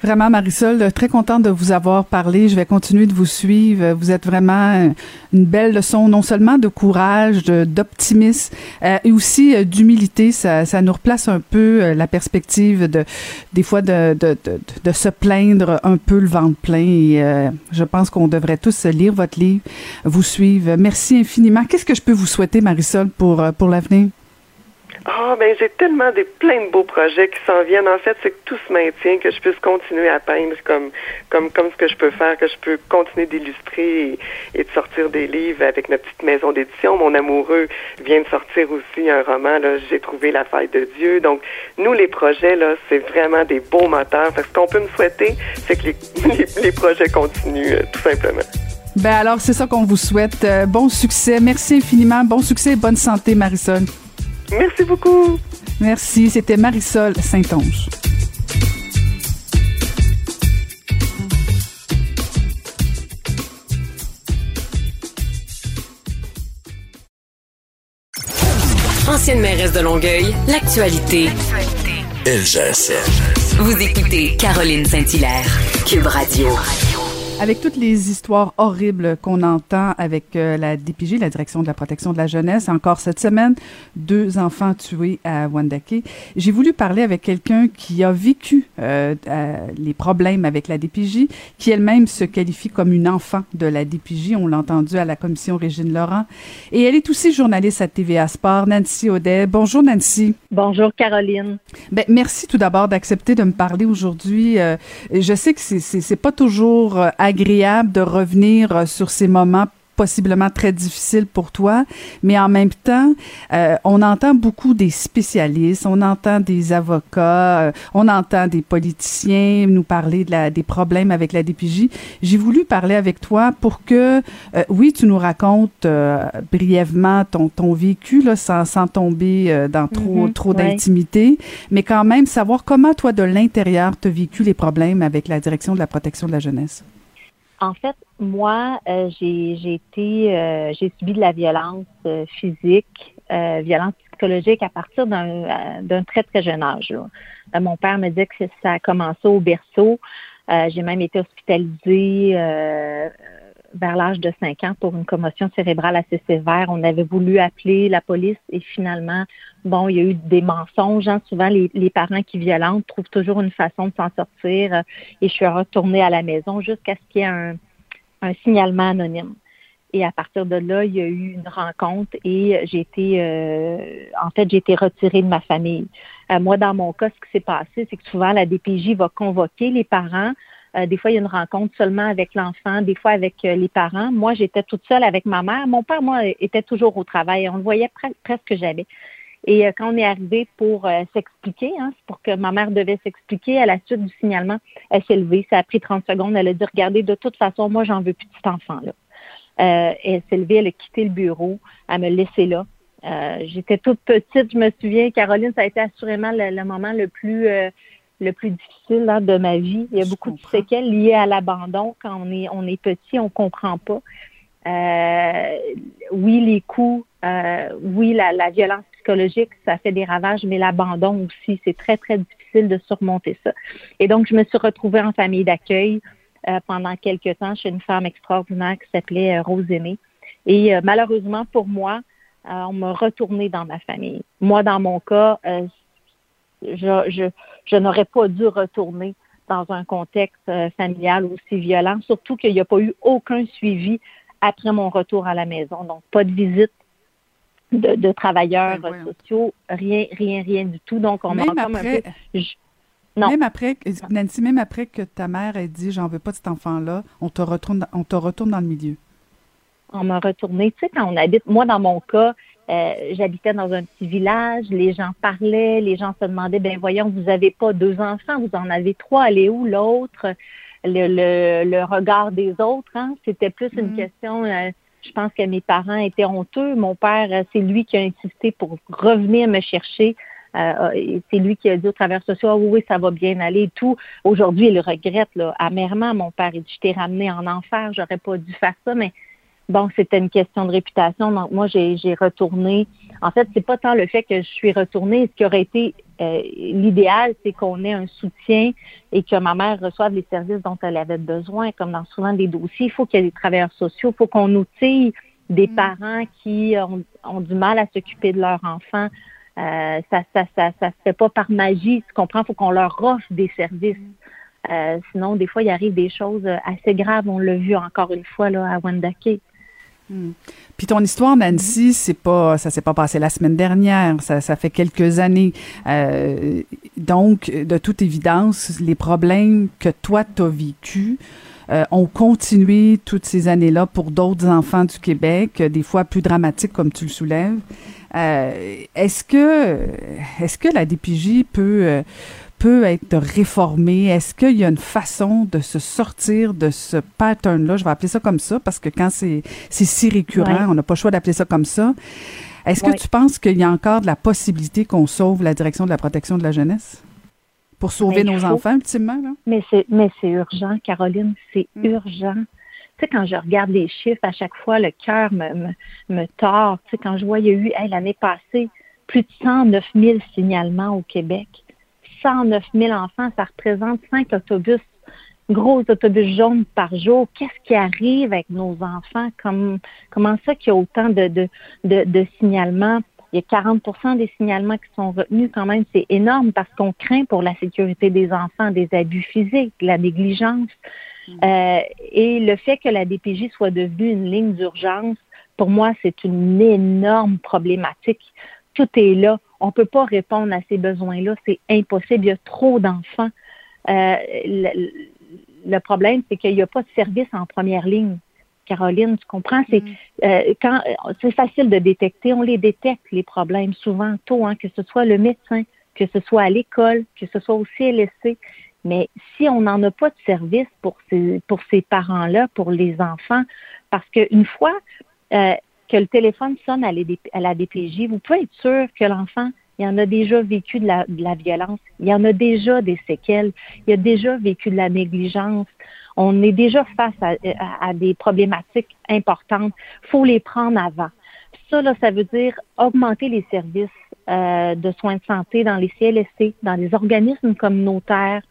Vraiment, Marisol, très contente de vous avoir parlé. Je vais continuer de vous suivre. Vous êtes vraiment une belle leçon, non seulement de courage, d'optimisme, euh, et aussi euh, d'humilité. Ça, ça nous replace un peu euh, la perspective de, des fois, de, de, de, se plaindre un peu le ventre plein. Et je pense qu'on devrait tous lire votre livre, vous suivre. Merci infiniment. Qu'est-ce que je peux vous souhaiter, Marisol, pour, pour l'avenir? Ah, ben j'ai tellement des plein de beaux projets qui s'en viennent. En fait, c'est que tout se maintient, que je puisse continuer à peindre comme comme comme ce que je peux faire, que je peux continuer d'illustrer et, de sortir des livres avec notre petite maison d'édition. Mon amoureux vient de sortir aussi un roman. Là, j'ai trouvé la faille de Dieu. Donc, nous les projets là, c'est vraiment des beaux moteurs. ce qu'on peut me souhaiter, c'est que les, les, projets continuent, euh, tout simplement. Ben alors, c'est ça qu'on vous souhaite. Euh, bon succès. Merci infiniment. Bon succès et bonne santé, Marisol. Merci beaucoup. Merci. C'était Marisol Saint-Onge. Ancienne mairesse de Longueuil, l'actualité. LGSN. Vous écoutez Caroline Saint-Hilaire, Cube Radio. Avec toutes les histoires horribles qu'on entend avec euh, la DPJ, la Direction de la protection de la jeunesse, encore cette semaine, deux enfants tués à Wandake, j'ai voulu parler avec quelqu'un qui a vécu euh, euh, les problèmes avec la DPJ, qui elle-même se qualifie comme une enfant de la DPJ. On l'a entendu à la commission Régine Laurent. Et elle est aussi journaliste à TVA Sport, Nancy Audet. Bonjour Nancy. Bonjour Caroline. Ben, merci tout d'abord d'accepter de me parler aujourd'hui. je sais que c'est pas toujours agréable de revenir euh, sur ces moments possiblement très difficiles pour toi, mais en même temps, euh, on entend beaucoup des spécialistes, on entend des avocats, euh, on entend des politiciens nous parler de la, des problèmes avec la DPJ. J'ai voulu parler avec toi pour que, oui, tu nous racontes brièvement ton, ton vécu, là, sans, sans tomber dans trop, mm-hmm. trop d'intimité, mais quand même savoir comment toi, de l'intérieur, tu as vécu les problèmes avec la direction de la protection de la jeunesse. En fait, moi, euh, j'ai été, euh, j'ai subi de la violence euh, physique, violence psychologique à partir d'un très très jeune âge. mon père me dit que ça a commencé au berceau. j'ai même été hospitalisée vers l'âge de 5 ans pour une commotion cérébrale assez sévère. On avait voulu appeler la police et finalement, bon, il y a eu des mensonges. Hein. Souvent, les, parents qui violentent trouvent toujours une façon de s'en sortir et je suis retournée à la maison jusqu'à ce qu'il y ait un, signalement anonyme. Et à partir de là, il y a eu une rencontre et j'ai été, euh, en fait, j'ai été retirée de ma famille. Euh, moi, dans mon cas, ce qui s'est passé, c'est que souvent la DPJ va convoquer les parents Euh, des fois, il y a une rencontre seulement avec l'enfant, des fois avec euh, les parents. Moi, j'étais toute seule avec ma mère. Mon père, moi, était toujours au travail. On le voyait presque jamais. Et euh, quand on est arrivé pour s'expliquer, hein, pour que ma mère devait s'expliquer à la suite du signalement, elle s'est levée. Ça a pris 30 secondes. Elle a dit, regardez, de toute façon, moi, j'en veux plus de enfant-là. elle s'est levée, elle a quitté le bureau, elle me laissé là. J'étais toute petite, je me souviens, Caroline, ça a été assurément le, moment le plus le plus difficile de ma vie. Il y a beaucoup de séquelles liées à l'abandon. Quand on est, on est petit, on comprend pas. Euh, oui, les coups, euh, oui, la, la, violence psychologique, ça fait des ravages, mais l'abandon aussi, c'est très, très difficile de surmonter ça. Et donc, je me suis retrouvée en famille d'accueil euh, pendant quelques temps chez une femme extraordinaire qui s'appelait Rose Aimée. Et malheureusement pour moi, on m'a retourné dans ma famille. Moi, dans mon cas, je, je, n'aurais pas dû retourner dans un contexte euh, familial aussi violent, surtout qu'il n'y a pas eu aucun suivi après mon retour à la maison. Donc, pas de visite de, travailleurs ben, sociaux, rien, rien, rien du tout. Donc, on même après, non. Même après, Nancy, même après que ta mère ait dit j'en veux pas de cet enfant-là, on te retourne, on te retourne dans le milieu. On m'a retourné. Tu sais, quand on habite, moi, dans mon cas, euh, j'habitais dans un petit village, les gens parlaient, les gens se demandaient, ben voyons, vous avez pas deux enfants, vous en avez trois, allez où l'autre? Le, le, regard des autres, hein? c'était plus une mm-hmm. question. Euh, je pense que mes parents étaient honteux. Mon père, euh, c'est lui qui a insisté pour revenir me chercher. c'est lui qui a dit au travers social, oui, oui, ça va bien aller et tout. Aujourd'hui, il regrette là, amèrement. Mon père, il dit, je t'ai ramené en enfer, j'aurais pas dû faire ça, mais bon, c'était une question de réputation. Donc, moi, j'ai retourné. En fait, c'est pas tant le fait que je suis retournée. Ce qui aurait été euh, l'idéal, c'est qu'on ait un soutien et que ma mère reçoive les services dont elle avait besoin, comme dans souvent des dossiers. Il faut qu'il y ait des travailleurs sociaux. Il faut qu'on outille des mm. parents qui ont, du mal à s'occuper de leurs enfants. Euh, ça, ça, ça, ça se fait pas par magie, tu comprends? Il faut qu'on leur offre des services. Euh, sinon, des fois, il arrive des choses assez graves. On l'a vu encore une fois là, à Wendake. Hmm. Puis ton histoire, Nancy, c'est pas, ça s'est pas passé la semaine dernière, ça, ça fait quelques années. Euh, donc, de toute évidence, les problèmes que toi t'as vécu euh, ont continué toutes ces années-là pour d'autres enfants du Québec, des fois plus dramatiques comme tu le soulèves. Euh, est-ce que, est-ce que la DPJ peut peut être réformé? Est-ce qu'il y a une façon de se sortir de ce pattern-là? Je vais appeler ça comme ça parce que quand c'est si récurrent, on n'a pas le choix d'appeler ça comme ça. Est-ce que tu penses qu'il y a encore de la possibilité qu'on sauve la direction de la protection de la jeunesse? Pour sauver nos enfants, ultimement? Mais c'est, mais c'est urgent, Caroline, c'est mm. urgent. Tu sais, quand je regarde les chiffres, à chaque fois, le cœur me, me, tord. Tu sais, quand je vois, il y a eu, l'année passée, plus de 109 000 signalements au Québec. 109 000 enfants, ça représente 5 autobus, gros autobus jaunes par jour. Qu'est-ce qui arrive avec nos enfants? Comme, comment ça qu'il y a autant de, de, de, signalements? Il y a 40% des signalements qui sont retenus quand même. C'est énorme parce qu'on craint pour la sécurité des enfants, des abus physiques, la négligence. Mm. Euh, et le fait que la DPJ soit devenue une ligne d'urgence, pour moi, c'est une énorme problématique. Tout est là on ne peut pas répondre à ces besoins-là. C'est impossible. Il y a trop d'enfants. Euh, le, problème, c'est qu'il n'y a pas de service en première ligne. Caroline, tu comprends? C'est mm. euh, quand c'est facile de détecter. On les détecte les problèmes souvent tôt, hein, que ce soit le médecin, que ce soit à l'école, que ce soit au CLSC. Mais si on n'en a pas de service pour ces pour ces parents-là, pour les enfants, parce qu'une fois, euh, que le téléphone sonne à, la DPJ, vous pouvez être sûr que l'enfant, il en a déjà vécu de la, violence, il en a déjà des séquelles, il a déjà vécu de la négligence. On est déjà face à, des problématiques importantes. Faut les prendre avant. Ça, là, ça veut dire augmenter les services euh, de soins de santé dans les CLSC, dans les organismes communautaires.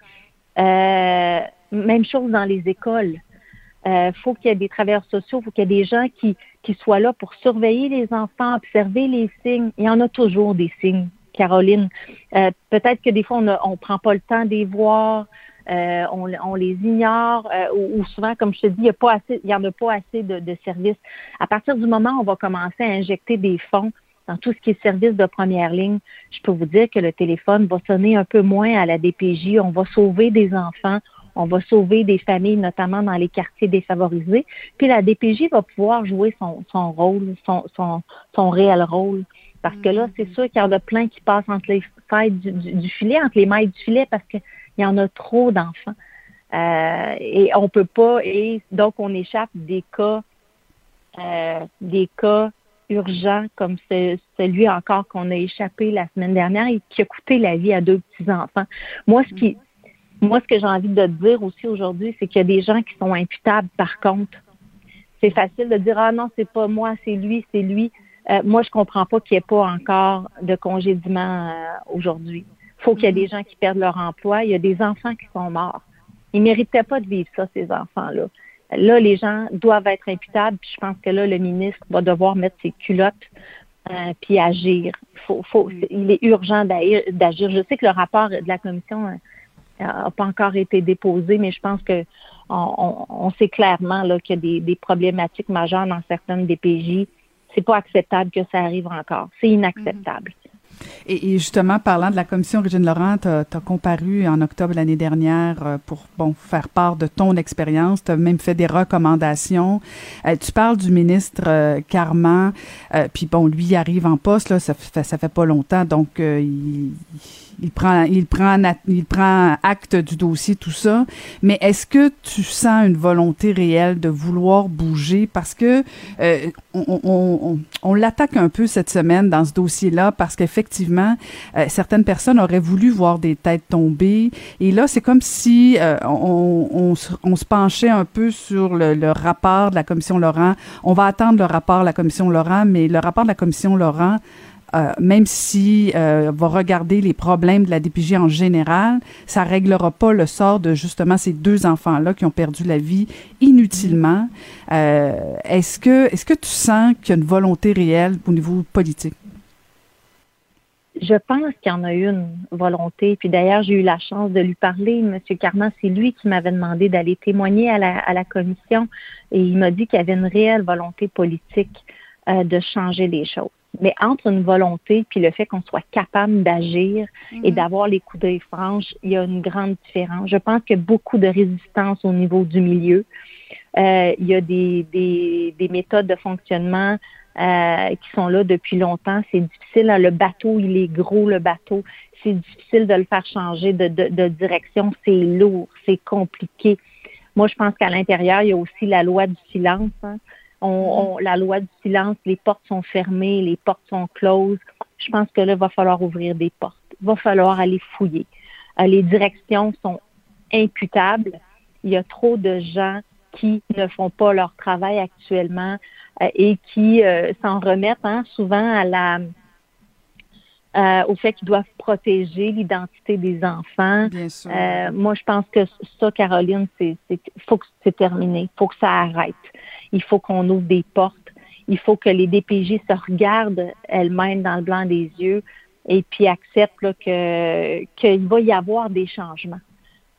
Euh, même chose dans les écoles. Euh, faut qu'il y ait des travailleurs sociaux, faut qu'il y ait des gens qui, qui soient là pour surveiller les enfants, observer les signes. Il y en a toujours des signes, Caroline. Euh, peut-être que des fois, on ne prend pas le temps de les voir, euh, on, on, les ignore, ou, souvent, comme je te dis, il n'y y en a pas assez de, de services. À partir du moment où on va commencer à injecter des fonds dans tout ce qui est service de première ligne, je peux vous dire que le téléphone va sonner un peu moins à la DPJ. On va sauver des enfants, on va sauver des familles, notamment dans les quartiers défavorisés. Puis la DPJ va pouvoir jouer son, son rôle, son, son, son réel rôle. Parce que là, c'est sûr qu'il y en a plein qui passent entre les failles du, filet, entre les mailles du filet, parce qu'il y en a trop d'enfants. Euh, et on peut pas, et donc on échappe des cas, euh, des cas urgents comme celui encore qu'on a échappé la semaine dernière et qui a coûté la vie à deux petits enfants. Moi, ce qui, moi, ce que j'ai envie de dire aussi aujourd'hui, c'est qu'il y a des gens qui sont imputables. Par contre, c'est facile de dire ah non, c'est pas moi, c'est lui, c'est lui. Euh, moi, je comprends pas qu'il n'y ait pas encore de congédiement euh, aujourd'hui. Il faut qu'il y ait des gens qui perdent leur emploi. Il y a des enfants qui sont morts. Ils méritaient pas de vivre ça, ces enfants-là. Là, les gens doivent être imputables. Puis je pense que là, le ministre va devoir mettre ses culottes euh, puis agir. Faut, faut, il est urgent d'agir. Je sais que le rapport de la commission n'a pas encore été déposé, mais je pense que on, sait clairement qu'il y a des, problématiques majeures dans certaines DPJ c'est pas acceptable que ça arrive encore. C'est inacceptable. Et, justement, parlant de la commission Régine Laurent, tu as, comparu en octobre l'année dernière euh, pour bon faire part de ton expérience. Tu as même fait des recommandations. Euh, tu parles du ministre euh, Carman, puis bon, lui arrive en poste, là, ça fait, ça fait pas longtemps, donc il il prend, il prend, il prend acte du dossier, tout ça. Mais est-ce que tu sens une volonté réelle de vouloir bouger? Parce que euh, on, on, on, l'attaque un peu cette semaine dans ce dossier-là parce qu'effectivement euh, certaines personnes auraient voulu voir des têtes tomber et là c'est comme si euh, on, on, se penchait un peu sur le, le, rapport de la commission Laurent. On va attendre le rapport de la commission Laurent, mais le rapport de la commission Laurent euh, même si euh, va regarder les problèmes de la DPJ en général, ça réglera pas le sort de justement ces deux enfants-là qui ont perdu la vie inutilement. Euh, est-ce que est-ce que tu sens qu'il y a une volonté réelle au niveau politique? Je pense qu'il y en a une volonté. Puis d'ailleurs, j'ai eu la chance de lui parler. Monsieur Carman, c'est lui qui m'avait demandé d'aller témoigner à la, à la commission et il m'a dit qu'il y avait une réelle volonté politique de changer les choses. Mais entre une volonté puis le fait qu'on soit capable d'agir et mhm. d'avoir les coups d'œil franches, il y a une grande différence. Je pense qu'il y a beaucoup de résistance au niveau du milieu. Euh, il y a des, des, des méthodes de fonctionnement euh, qui sont là depuis longtemps. C'est difficile. Hein, le bateau, il est gros, le bateau. C'est difficile de le faire changer de, de, de direction. C'est lourd, c'est compliqué. Moi, je pense qu'à l'intérieur, il y a aussi la loi du silence. Hein. On, mm-hmm. on, la loi du silence, les portes sont fermées, les portes sont closes. Je pense que là, il va falloir ouvrir des portes. Il va falloir aller fouiller. Euh, les directions sont imputables. Il y a trop de gens qui ne font pas leur travail actuellement euh, et qui euh, s'en remettent hein, souvent à la euh, au fait qu'ils doivent protéger l'identité des enfants. Bien sûr. Euh, moi, je pense que ça, Caroline, c'est faut que c'est terminé. Il faut que ça arrête. Il faut qu'on ouvre des portes. Il faut que les DPJ se regardent elles-mêmes dans le blanc des yeux et puis acceptent que qu'il va y avoir des changements.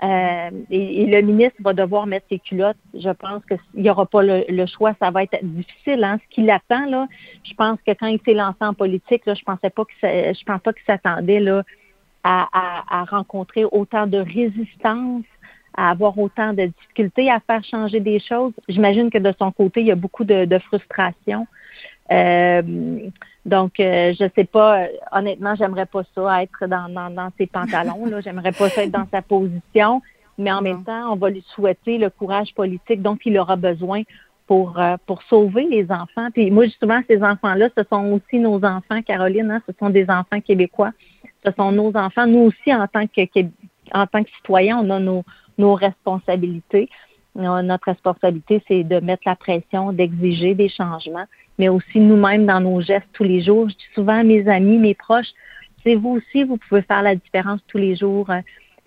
Euh, et, le ministre va devoir mettre ses culottes. Je pense qu'il n'y aura pas le, choix. Ça va être difficile. Hein. Ce qu'il attend, là, je pense que quand il s'est lancé en politique, là, je pensais pas que je pense pas qu'il s'attendait là à, à, rencontrer autant de résistance, à avoir autant de difficultés à faire changer des choses. J'imagine que de son côté, il y a beaucoup de, de frustration. Euh, donc, euh, je sais pas, honnêtement, j'aimerais pas ça être dans, dans, dans ses pantalons. Là, j'aimerais pas ça être dans sa position, mais en même temps, on va lui souhaiter le courage politique dont il aura besoin pour euh, pour sauver les enfants. Puis moi, justement, ces enfants-là, ce sont aussi nos enfants, Caroline. Hein, ce sont des enfants québécois. Ce sont nos enfants. Nous aussi, en tant que en tant que citoyens, on a nos nos responsabilités. Notre responsabilité, c'est de mettre la pression, d'exiger des changements mais aussi nous-mêmes dans nos gestes tous les jours. Je dis souvent à mes amis, mes proches, c'est vous aussi, vous pouvez faire la différence tous les jours. Euh,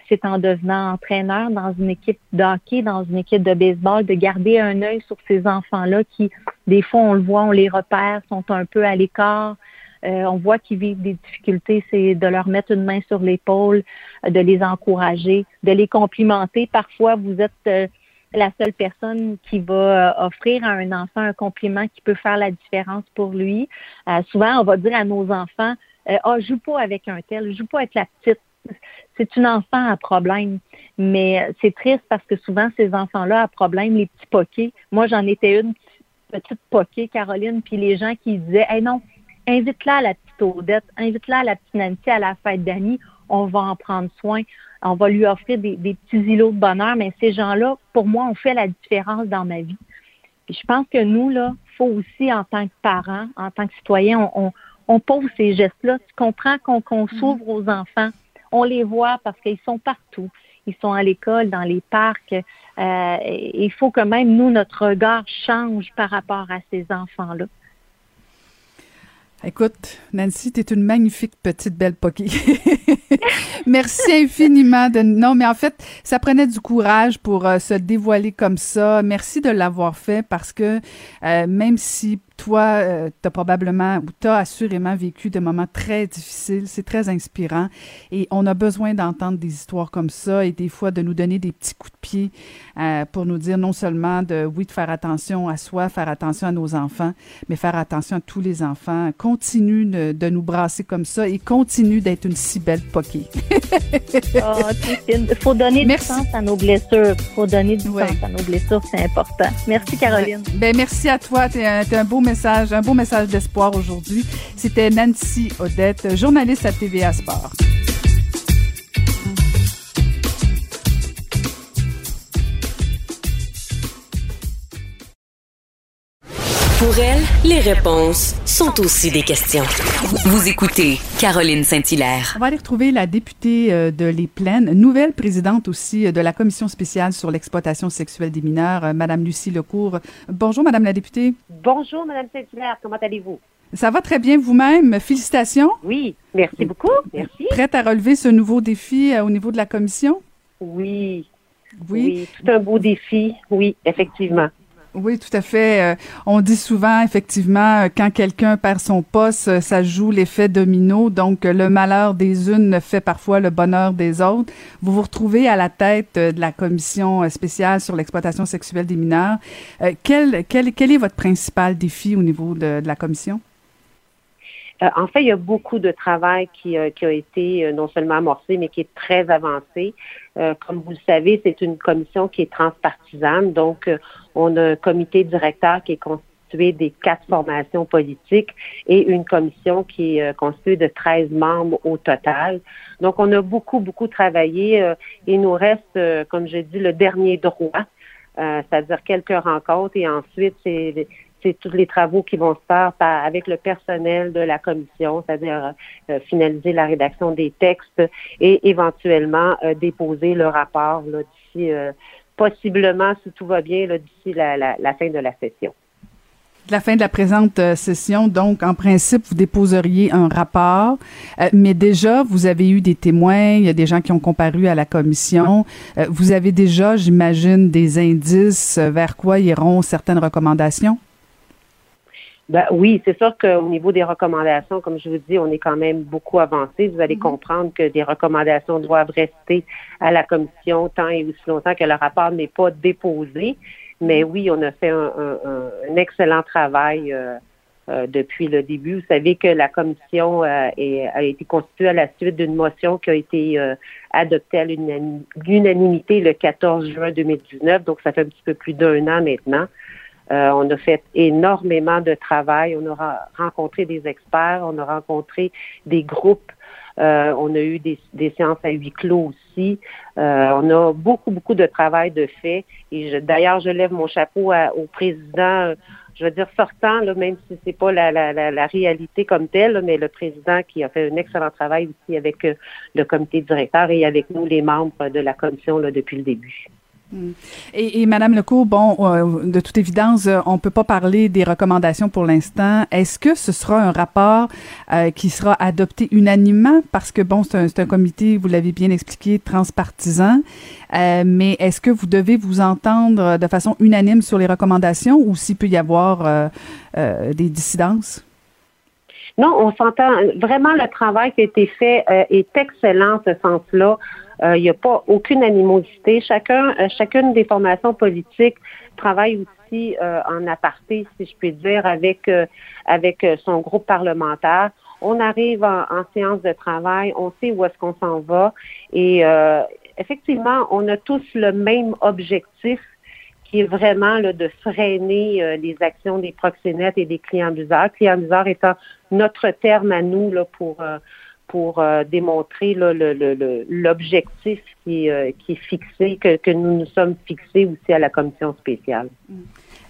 c'est en devenant entraîneur dans une équipe de hockey, dans une équipe de baseball, de garder un œil sur ces enfants-là qui, des fois, on le voit, on les repère, sont un peu à l'écart. Euh, on voit qu'ils vivent des difficultés, c'est de leur mettre une main sur l'épaule, de les encourager, de les complimenter. Parfois, vous êtes euh, la seule personne qui va euh, offrir à un enfant un compliment qui peut faire la différence pour lui. Euh, souvent, on va dire à nos enfants, euh, ah, joue pas avec un tel, joue pas avec la petite. c'est une enfant à problème. Mais c'est triste parce que souvent, ces enfants-là à problème, les petits poquets. Moi, j'en étais une petite poquée, Caroline, puis les gens qui disaient, hey non, invite-la à la petite Odette, invite-la à la petite Nancy à la fête d'Annie, on va en prendre soin, on va lui offrir des, petits îlots de bonheur. Mais ces gens-là, pour moi, ont fait la différence dans ma vie. Puis je pense que nous, là, faut aussi, en tant que parents, en tant que citoyens, on, on, pose ces gestes-là. Tu comprends qu'on mm-hmm. s'ouvre aux enfants. On les voit parce qu'ils sont partout. Ils sont à l'école, dans les parcs. Euh, il faut que même nous, notre regard change par rapport à ces enfants-là. Écoute, Nancy, tu es une magnifique petite belle poquée. Merci infiniment de non mais en fait, ça prenait du courage pour euh, se dévoiler comme ça. Merci de l'avoir fait parce que euh, même si toi, euh, tu as probablement ou tu as assurément vécu des moments très difficiles. C'est très inspirant. Et on a besoin d'entendre des histoires comme ça et des fois de nous donner des petits coups de pied euh, pour nous dire non seulement de, oui, de faire attention à soi, faire attention à nos enfants, mais faire attention à tous les enfants. Continue de, nous brasser comme ça et continue d'être une si belle poquée. oh, Il faut donner du sens à nos blessures. Il faut donner du sens à nos blessures. C'est important. Merci, Caroline. Ben, merci à toi. Tu es, un beau un beau message d'espoir aujourd'hui. C'était Nancy Odette, journaliste à TVA Sport. Pour elle, les réponses sont aussi des questions. Vous écoutez Caroline Saint-Hilaire. On va aller retrouver la députée euh, de Les Plaines, nouvelle présidente aussi euh, de la commission spéciale sur l'exploitation sexuelle des mineurs, euh, Madame Lucie Lecourt. Bonjour, Madame la députée. Bonjour, Madame Saint-Hilaire. Comment allez-vous? Ça va très bien vous-même? Félicitations. Oui, merci beaucoup. Merci. Prête à relever ce nouveau défi au niveau de la commission? Oui. Oui. Oui, tout un beau défi. Oui, effectivement. Oui, tout à fait. Euh, on dit souvent, effectivement, euh, quand quelqu'un perd son poste, euh, ça joue l'effet domino. Donc, le malheur des unes fait parfois le bonheur des autres. Vous vous retrouvez à la tête de la commission spéciale sur l'exploitation sexuelle des mineurs. Quel, est votre principal défi au niveau de la commission? En fait, il y a beaucoup de travail qui, qui a été non seulement amorcé, mais qui est très avancé. comme vous le savez, c'est une commission qui est transpartisane, donc on a un comité directeur qui est constitué des quatre formations politiques et une commission qui est euh, constituée de 13 membres au total. Donc, on a beaucoup, beaucoup travaillé. Euh, il nous reste, euh, comme je dis, le dernier droit, c'est-à-dire quelques rencontres et ensuite, c'est c'est tous les travaux qui vont se faire avec le personnel de la commission, c'est-à-dire finaliser la rédaction des textes et éventuellement déposer le rapport d'ici possiblement, si tout va bien, d'ici la, fin de la session. La fin de la présente euh, session, donc en principe, vous déposeriez un rapport, euh, mais déjà, vous avez eu des témoins, il y a des gens qui ont comparu à la commission. Euh, vous avez déjà, j'imagine, des indices vers quoi iront certaines recommandations? Ben, oui, c'est sûr qu'au niveau des recommandations, comme je vous dis, on est quand même beaucoup avancé. Vous allez mhm. comprendre que des recommandations doivent rester à la commission tant et aussi longtemps que le rapport n'est pas déposé. Mais mhm. oui, on a fait un, excellent travail euh, euh, depuis le début. Vous savez que la commission euh, a été constituée à la suite d'une motion qui a été adoptée à l'unanimité le 14 juin 2019. Donc, ça fait un petit peu plus d'un an maintenant. Euh, on a fait énormément de travail. On a rencontré des experts, on a rencontré des groupes. Euh, on a eu des, séances à huis clos aussi. Euh, on a beaucoup, beaucoup de travail de fait. Et d'ailleurs, je lève mon chapeau au président, je veux dire sortant, même si c'est pas la, réalité comme telle, mais le président qui a fait un excellent travail aussi avec le comité directeur et avec nous, les membres de la commission depuis le début. Mm. Et, et Madame Lecourt, bon, euh, de toute évidence, euh, on peut pas parler des recommandations pour l'instant. Est-ce que ce sera un rapport euh, qui sera adopté unanimement? Parce que bon, c'est un, un, comité, vous l'avez bien expliqué, transpartisan. mais est-ce que vous devez vous entendre de façon unanime sur les recommandations ou s'il peut y avoir des dissidences? Non, on s'entend. Vraiment, le travail qui a été fait est excellent, ce sens-là. Euh, il n'y a pas aucune animosité. Chacun, euh, chacune des formations politiques travaille aussi euh, en aparté, si je puis dire, avec avec son groupe parlementaire. on arrive en, séance de travail, on sait où est-ce qu'on s'en va et euh, effectivement, on a tous le même objectif qui est vraiment là, de freiner euh, les actions des proxénètes et des clients abuseurs. Clients abuseurs étant notre terme à nous là, pour euh, pour euh, démontrer l'objectif qui, qui, est fixé, que, que, nous nous sommes fixés aussi à la commission spéciale. Mm.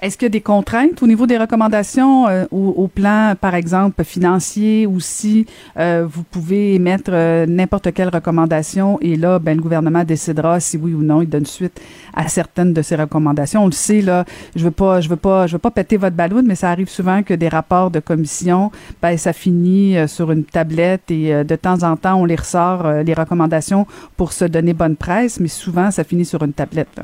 Est-ce qu'il y a des contraintes au niveau des recommandations euh, au, plan, par exemple, financier ou si euh, vous pouvez émettre euh, n'importe quelle recommandation et là, ben, le gouvernement décidera si oui ou non il donne suite à certaines de ces recommandations. On le sait, là, je veux pas, je veux pas, je veux pas péter votre ballon, mais ça arrive souvent que des rapports de commission, ben, ça finit sur une tablette et de temps en temps, on les ressort, les recommandations pour se donner bonne presse, mais souvent, ça finit sur une tablette.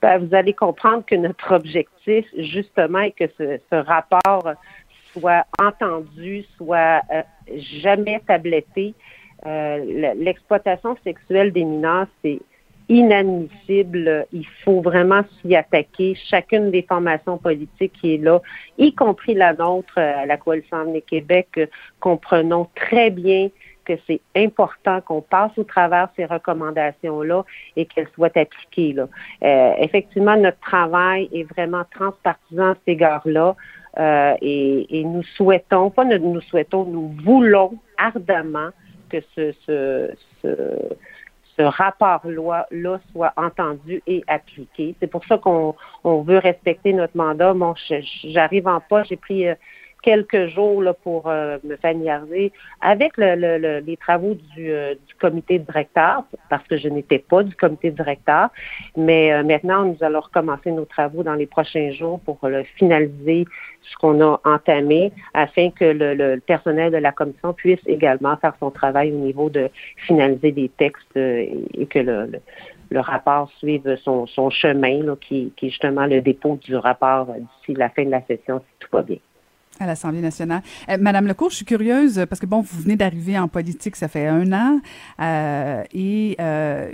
Ben, vous allez comprendre que notre objectif, justement, est que ce, rapport soit entendu, soit euh, jamais tabletté. Euh, l'exploitation sexuelle des mineurs, c'est inadmissible. Il faut vraiment s'y attaquer. Chacune des formations politiques qui est là, y compris la nôtre, euh, à la Coalition des Québec, comprenons très bien que c'est important qu'on passe au travers ces recommandations-là et qu'elles soient appliquées. Euh, effectivement, notre travail est vraiment transpartisan à cet égard-là. Euh, et, nous souhaitons, pas nous, souhaitons, nous voulons ardemment que ce, ce, rapport-là soit entendu et appliqué. C'est pour ça qu'on veut respecter notre mandat. J'arrive en pas, j'ai pris euh, quelques jours là, pour euh, me familiariser avec le, les travaux du, euh, du, comité directeur, parce que je n'étais pas du comité directeur. Mais euh, maintenant, nous allons recommencer nos travaux dans les prochains jours pour finaliser ce qu'on a entamé afin que le, personnel de la commission puisse également faire son travail au niveau de finaliser des textes et, que le, le rapport suive son, son chemin, là, qui, qui est justement le dépôt du rapport d'ici la fin de la session, si tout va bien. À l'Assemblée nationale. Euh, Madame Lecourt, je suis curieuse parce que bon, vous venez d'arriver en politique, ça fait un an, euh, et euh,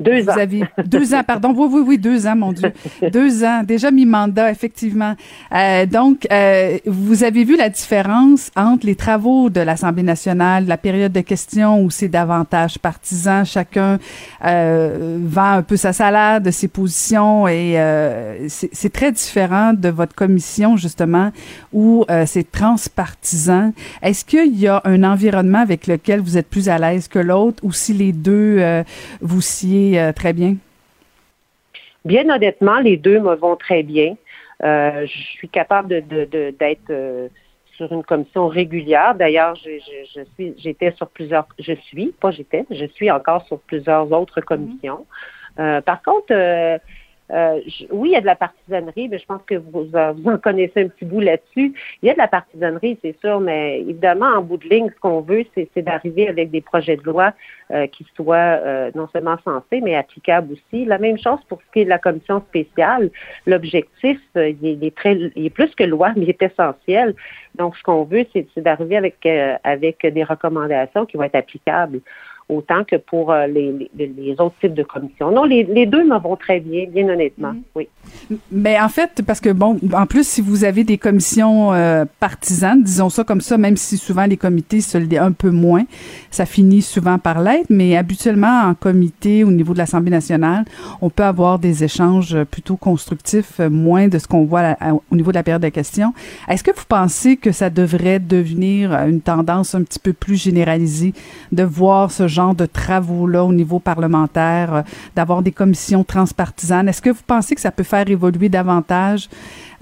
deux Vous ans. avez deux ans, pardon. Oui, oui, oui, deux ans, mon Dieu. deux ans. Déjà mi-mandat, effectivement. Euh, donc, euh, vous avez vu la différence entre les travaux de l'Assemblée nationale, la période de questions où c'est davantage partisan, chacun euh, vend un peu sa salade, ses positions, et euh, c'est très différent de votre commission, justement, où euh, c'est transpartisan. Est-ce qu'il y a un environnement avec lequel vous êtes plus à l'aise que l'autre, ou si les deux euh, vous siez euh, très bien? Bien honnêtement, les deux me vont très bien. Euh, je suis capable d'être euh, sur une commission régulière. D'ailleurs, je, suis, j'étais sur plusieurs, je suis, pas j'étais, je suis encore sur plusieurs autres commissions. Mm-hmm. par contre, euh, oui, il y a de la partisanerie, mais je pense que vous, euh, vous en connaissez un petit bout là-dessus. Il y a de la partisanerie, c'est sûr, mais évidemment, en bout de ligne, ce qu'on veut, c'est d'arriver avec des projets de loi euh, qui soient non seulement sensés, mais applicables aussi. La même chose pour ce qui est de la commission spéciale. L'objectif, il, est très, il est plus que loi, mais il est essentiel. Donc, ce qu'on veut, c'est d'arriver avec, avec des recommandations qui vont être applicables autant que pour euh, les, les, autres types de commissions. Non, les, les deux me vont très bien, bien honnêtement, mhm. oui. Mais en fait, parce que bon, en plus, si vous avez des commissions euh, partisanes, disons ça comme ça, même si souvent les comités se le un peu moins, ça finit souvent par l'être, mais habituellement en comité au niveau de l'Assemblée nationale, on peut avoir des échanges plutôt constructifs, euh, moins de ce qu'on voit au niveau de la période de questions. Est-ce que vous pensez que ça devrait devenir une tendance un petit peu plus généralisée de voir ce genre de travaux-là au niveau parlementaire, euh, d'avoir des commissions transpartisanes? Est-ce que vous pensez que ça peut faire évoluer davantage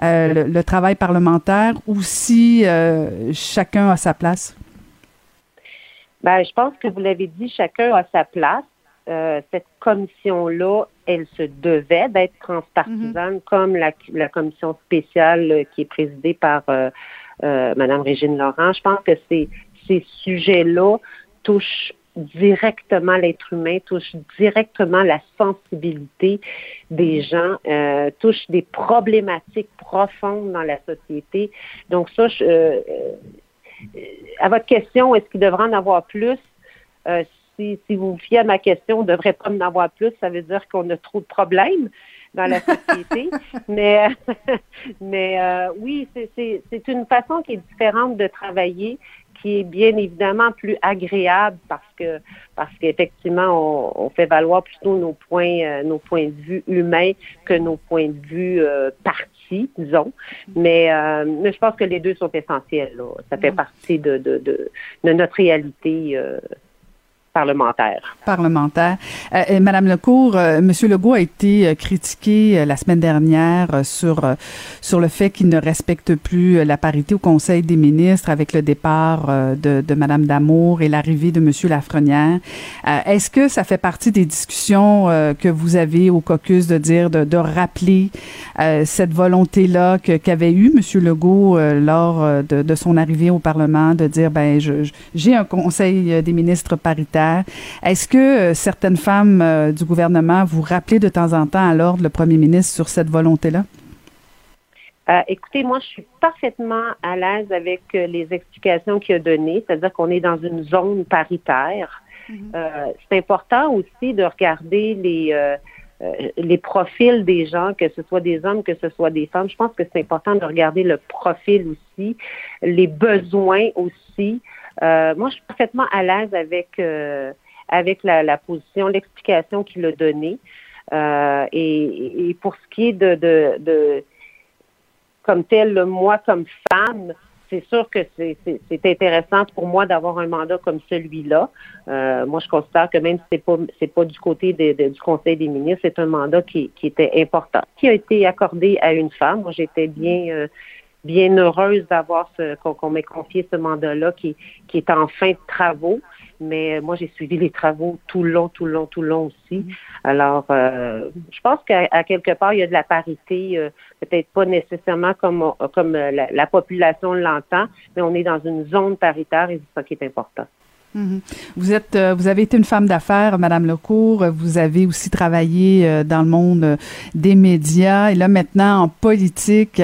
euh, le, travail parlementaire ou si euh, chacun a sa place? Ben, je pense que vous l'avez dit, chacun a sa place. cette commission-là, elle se devait d'être transpartisane, mm-hmm. comme la, commission spéciale qui est présidée par Mme Régine Laurent. Je pense que ces, ces sujets-là touchent directement l'être humain, touche directement la sensibilité des gens, euh, touche des problématiques profondes dans la société. Donc ça, je, euh, à votre question, est-ce qu'il devrait en avoir plus? Euh, si, si, vous vous fiez à ma question, on ne devrait pas en avoir plus, ça veut dire qu'on a trop de problèmes dans la société. mais mais oui, c'est une façon qui est différente de travailler qui est bien évidemment plus agréable parce que parce qu'effectivement, on, fait valoir plutôt nos points, euh, nos points de vue humains que nos points de vue euh, partis, disons. Mais, euh, mais je pense que les deux sont essentiels. Ça fait partie de, de, de, de notre réalité parlementaire. Parlementaire. Euh, Madame Lecour, euh, Monsieur Legault a été euh, critiqué euh, la semaine dernière sur sur le fait qu'il ne respecte plus la parité au Conseil des ministres avec le départ de, Madame Damour et l'arrivée de Monsieur Lafrenière. Est-ce que ça fait partie des discussions que vous avez au caucus de dire de, rappeler cette volonté-là qu'avait eu Monsieur Legault lors de, de, son arrivée au Parlement de dire ben j'ai un Conseil des ministres paritaire est-ce que euh, certaines femmes euh, du gouvernement vous rappellent de temps en temps à l'ordre le premier ministre sur cette volonté-là? Euh, écoutez, moi, je suis parfaitement à l'aise avec les explications qu'il a données, c'est-à-dire qu'on est dans une zone paritaire. Mm-hmm. c'est important aussi de regarder les, les profils des gens, que ce soit des hommes, que ce soit des femmes. Je pense que c'est important de regarder le profil aussi, les besoins aussi. Euh, moi, je suis parfaitement à l'aise avec euh, avec la, position, l'explication qu'il a donnée. Euh, et, pour ce qui est de, de, comme tel, moi comme femme, c'est sûr que c'est intéressant pour moi d'avoir un mandat comme celui-là. moi, je considère que même si c'est pas c'est pas du côté du Conseil des ministres, c'est un mandat qui, qui, était important, qui a été accordé à une femme. Moi, j'étais bien bien heureuse d'avoir ce qu'on m'ait confié ce mandat-là qui, qui est en fin de travaux. Mais euh, moi, j'ai suivi les travaux tout le long, tout le long, tout le long aussi. Alors, euh, je pense qu'à quelque part, il y a de la parité, euh, peut-être pas nécessairement comme, comme la, la population l'entend, mais on est dans une zone paritaire et c'est ça qui est important. Mhm. Vous êtes, euh, vous avez été une femme d'affaires, Madame Lecourt. Vous avez aussi travaillé euh, dans le monde euh, des médias et là maintenant en politique.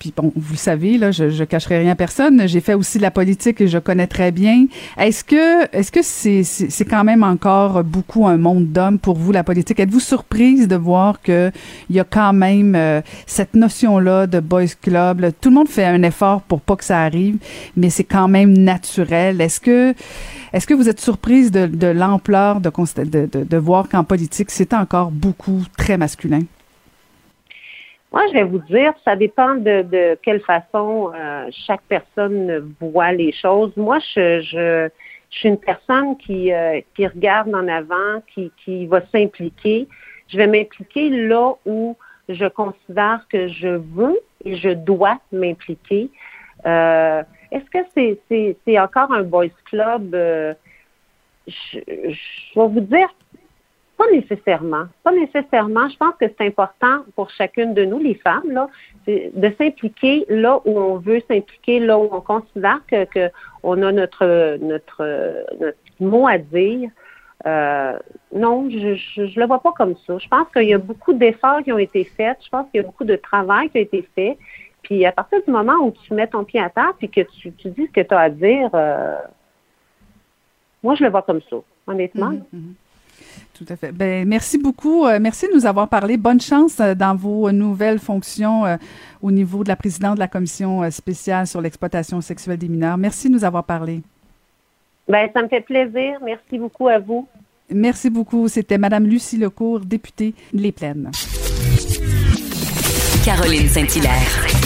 puis bon, vous le savez, là, je, je cacherai rien à personne. J'ai fait aussi la politique et je connais très bien. Est-ce que, est-ce que c'est, c'est, quand même encore beaucoup un monde d'hommes pour vous la politique? Êtes-vous surprise de voir que il y a quand même cette notion-là de boys club? Tout le monde fait un effort pour pas que ça arrive, mais c'est quand même naturel. Est-ce que est-ce que vous êtes surprise de, l'ampleur de, de, voir qu'en politique, c'est encore beaucoup très masculin? Moi, je vais vous dire, ça dépend de, quelle façon euh, chaque personne voit les choses. Moi, je, suis une personne qui, euh, regarde en avant, qui, qui va s'impliquer. Je vais m'impliquer là où je considère que je veux et je dois m'impliquer. Euh, est-ce que c'est, encore un boys club? Euh, je, vais vous dire, pas nécessairement. Pas nécessairement. Je pense que c'est important pour chacune de nous, les femmes, là, de s'impliquer là où on veut s'impliquer, là où on considère que, a notre, notre, notre mot à dire. Euh, non, je ne le vois pas comme ça. Je pense qu'il y a beaucoup d'efforts qui ont été faits. Je pense qu'il y a beaucoup de travail qui a été fait. Puis à partir du moment où tu mets ton pied à terre puis que tu, dis ce que tu as à dire, euh, moi, je le vois comme ça, honnêtement. Mhm, mhm. Tout à fait. Ben, merci beaucoup. Euh, merci de nous avoir parlé. Bonne chance euh, dans vos nouvelles fonctions au niveau de la présidente de la commission spéciale sur l'exploitation sexuelle des mineurs. Merci de nous avoir parlé. Ben, ça me fait plaisir. Merci beaucoup à vous. Merci beaucoup. C'était Madame Lucie Lecourt, députée Les Plaines. Caroline Saint-Hilaire.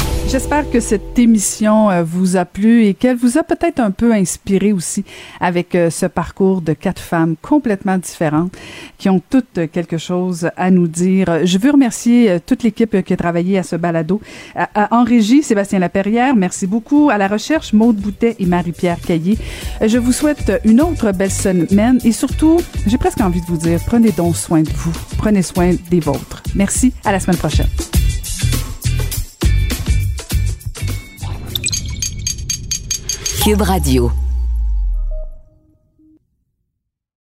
J'espère que cette émission euh, vous a plu et qu'elle vous a peut-être un peu inspiré aussi avec euh, ce parcours de quatre femmes complètement différentes qui ont toutes quelque chose à nous dire. Je veux remercier euh, toute l'équipe qui a travaillé à ce balado. En régie, Sébastien Laperrière, merci beaucoup. À la recherche, Maude Boutet et Marie-Pierre Caillé. Je vous souhaite une autre belle semaine et surtout, j'ai presque envie de vous dire, prenez donc soin de vous. Prenez soin des vôtres. Merci. À la semaine prochaine. Cube Radio.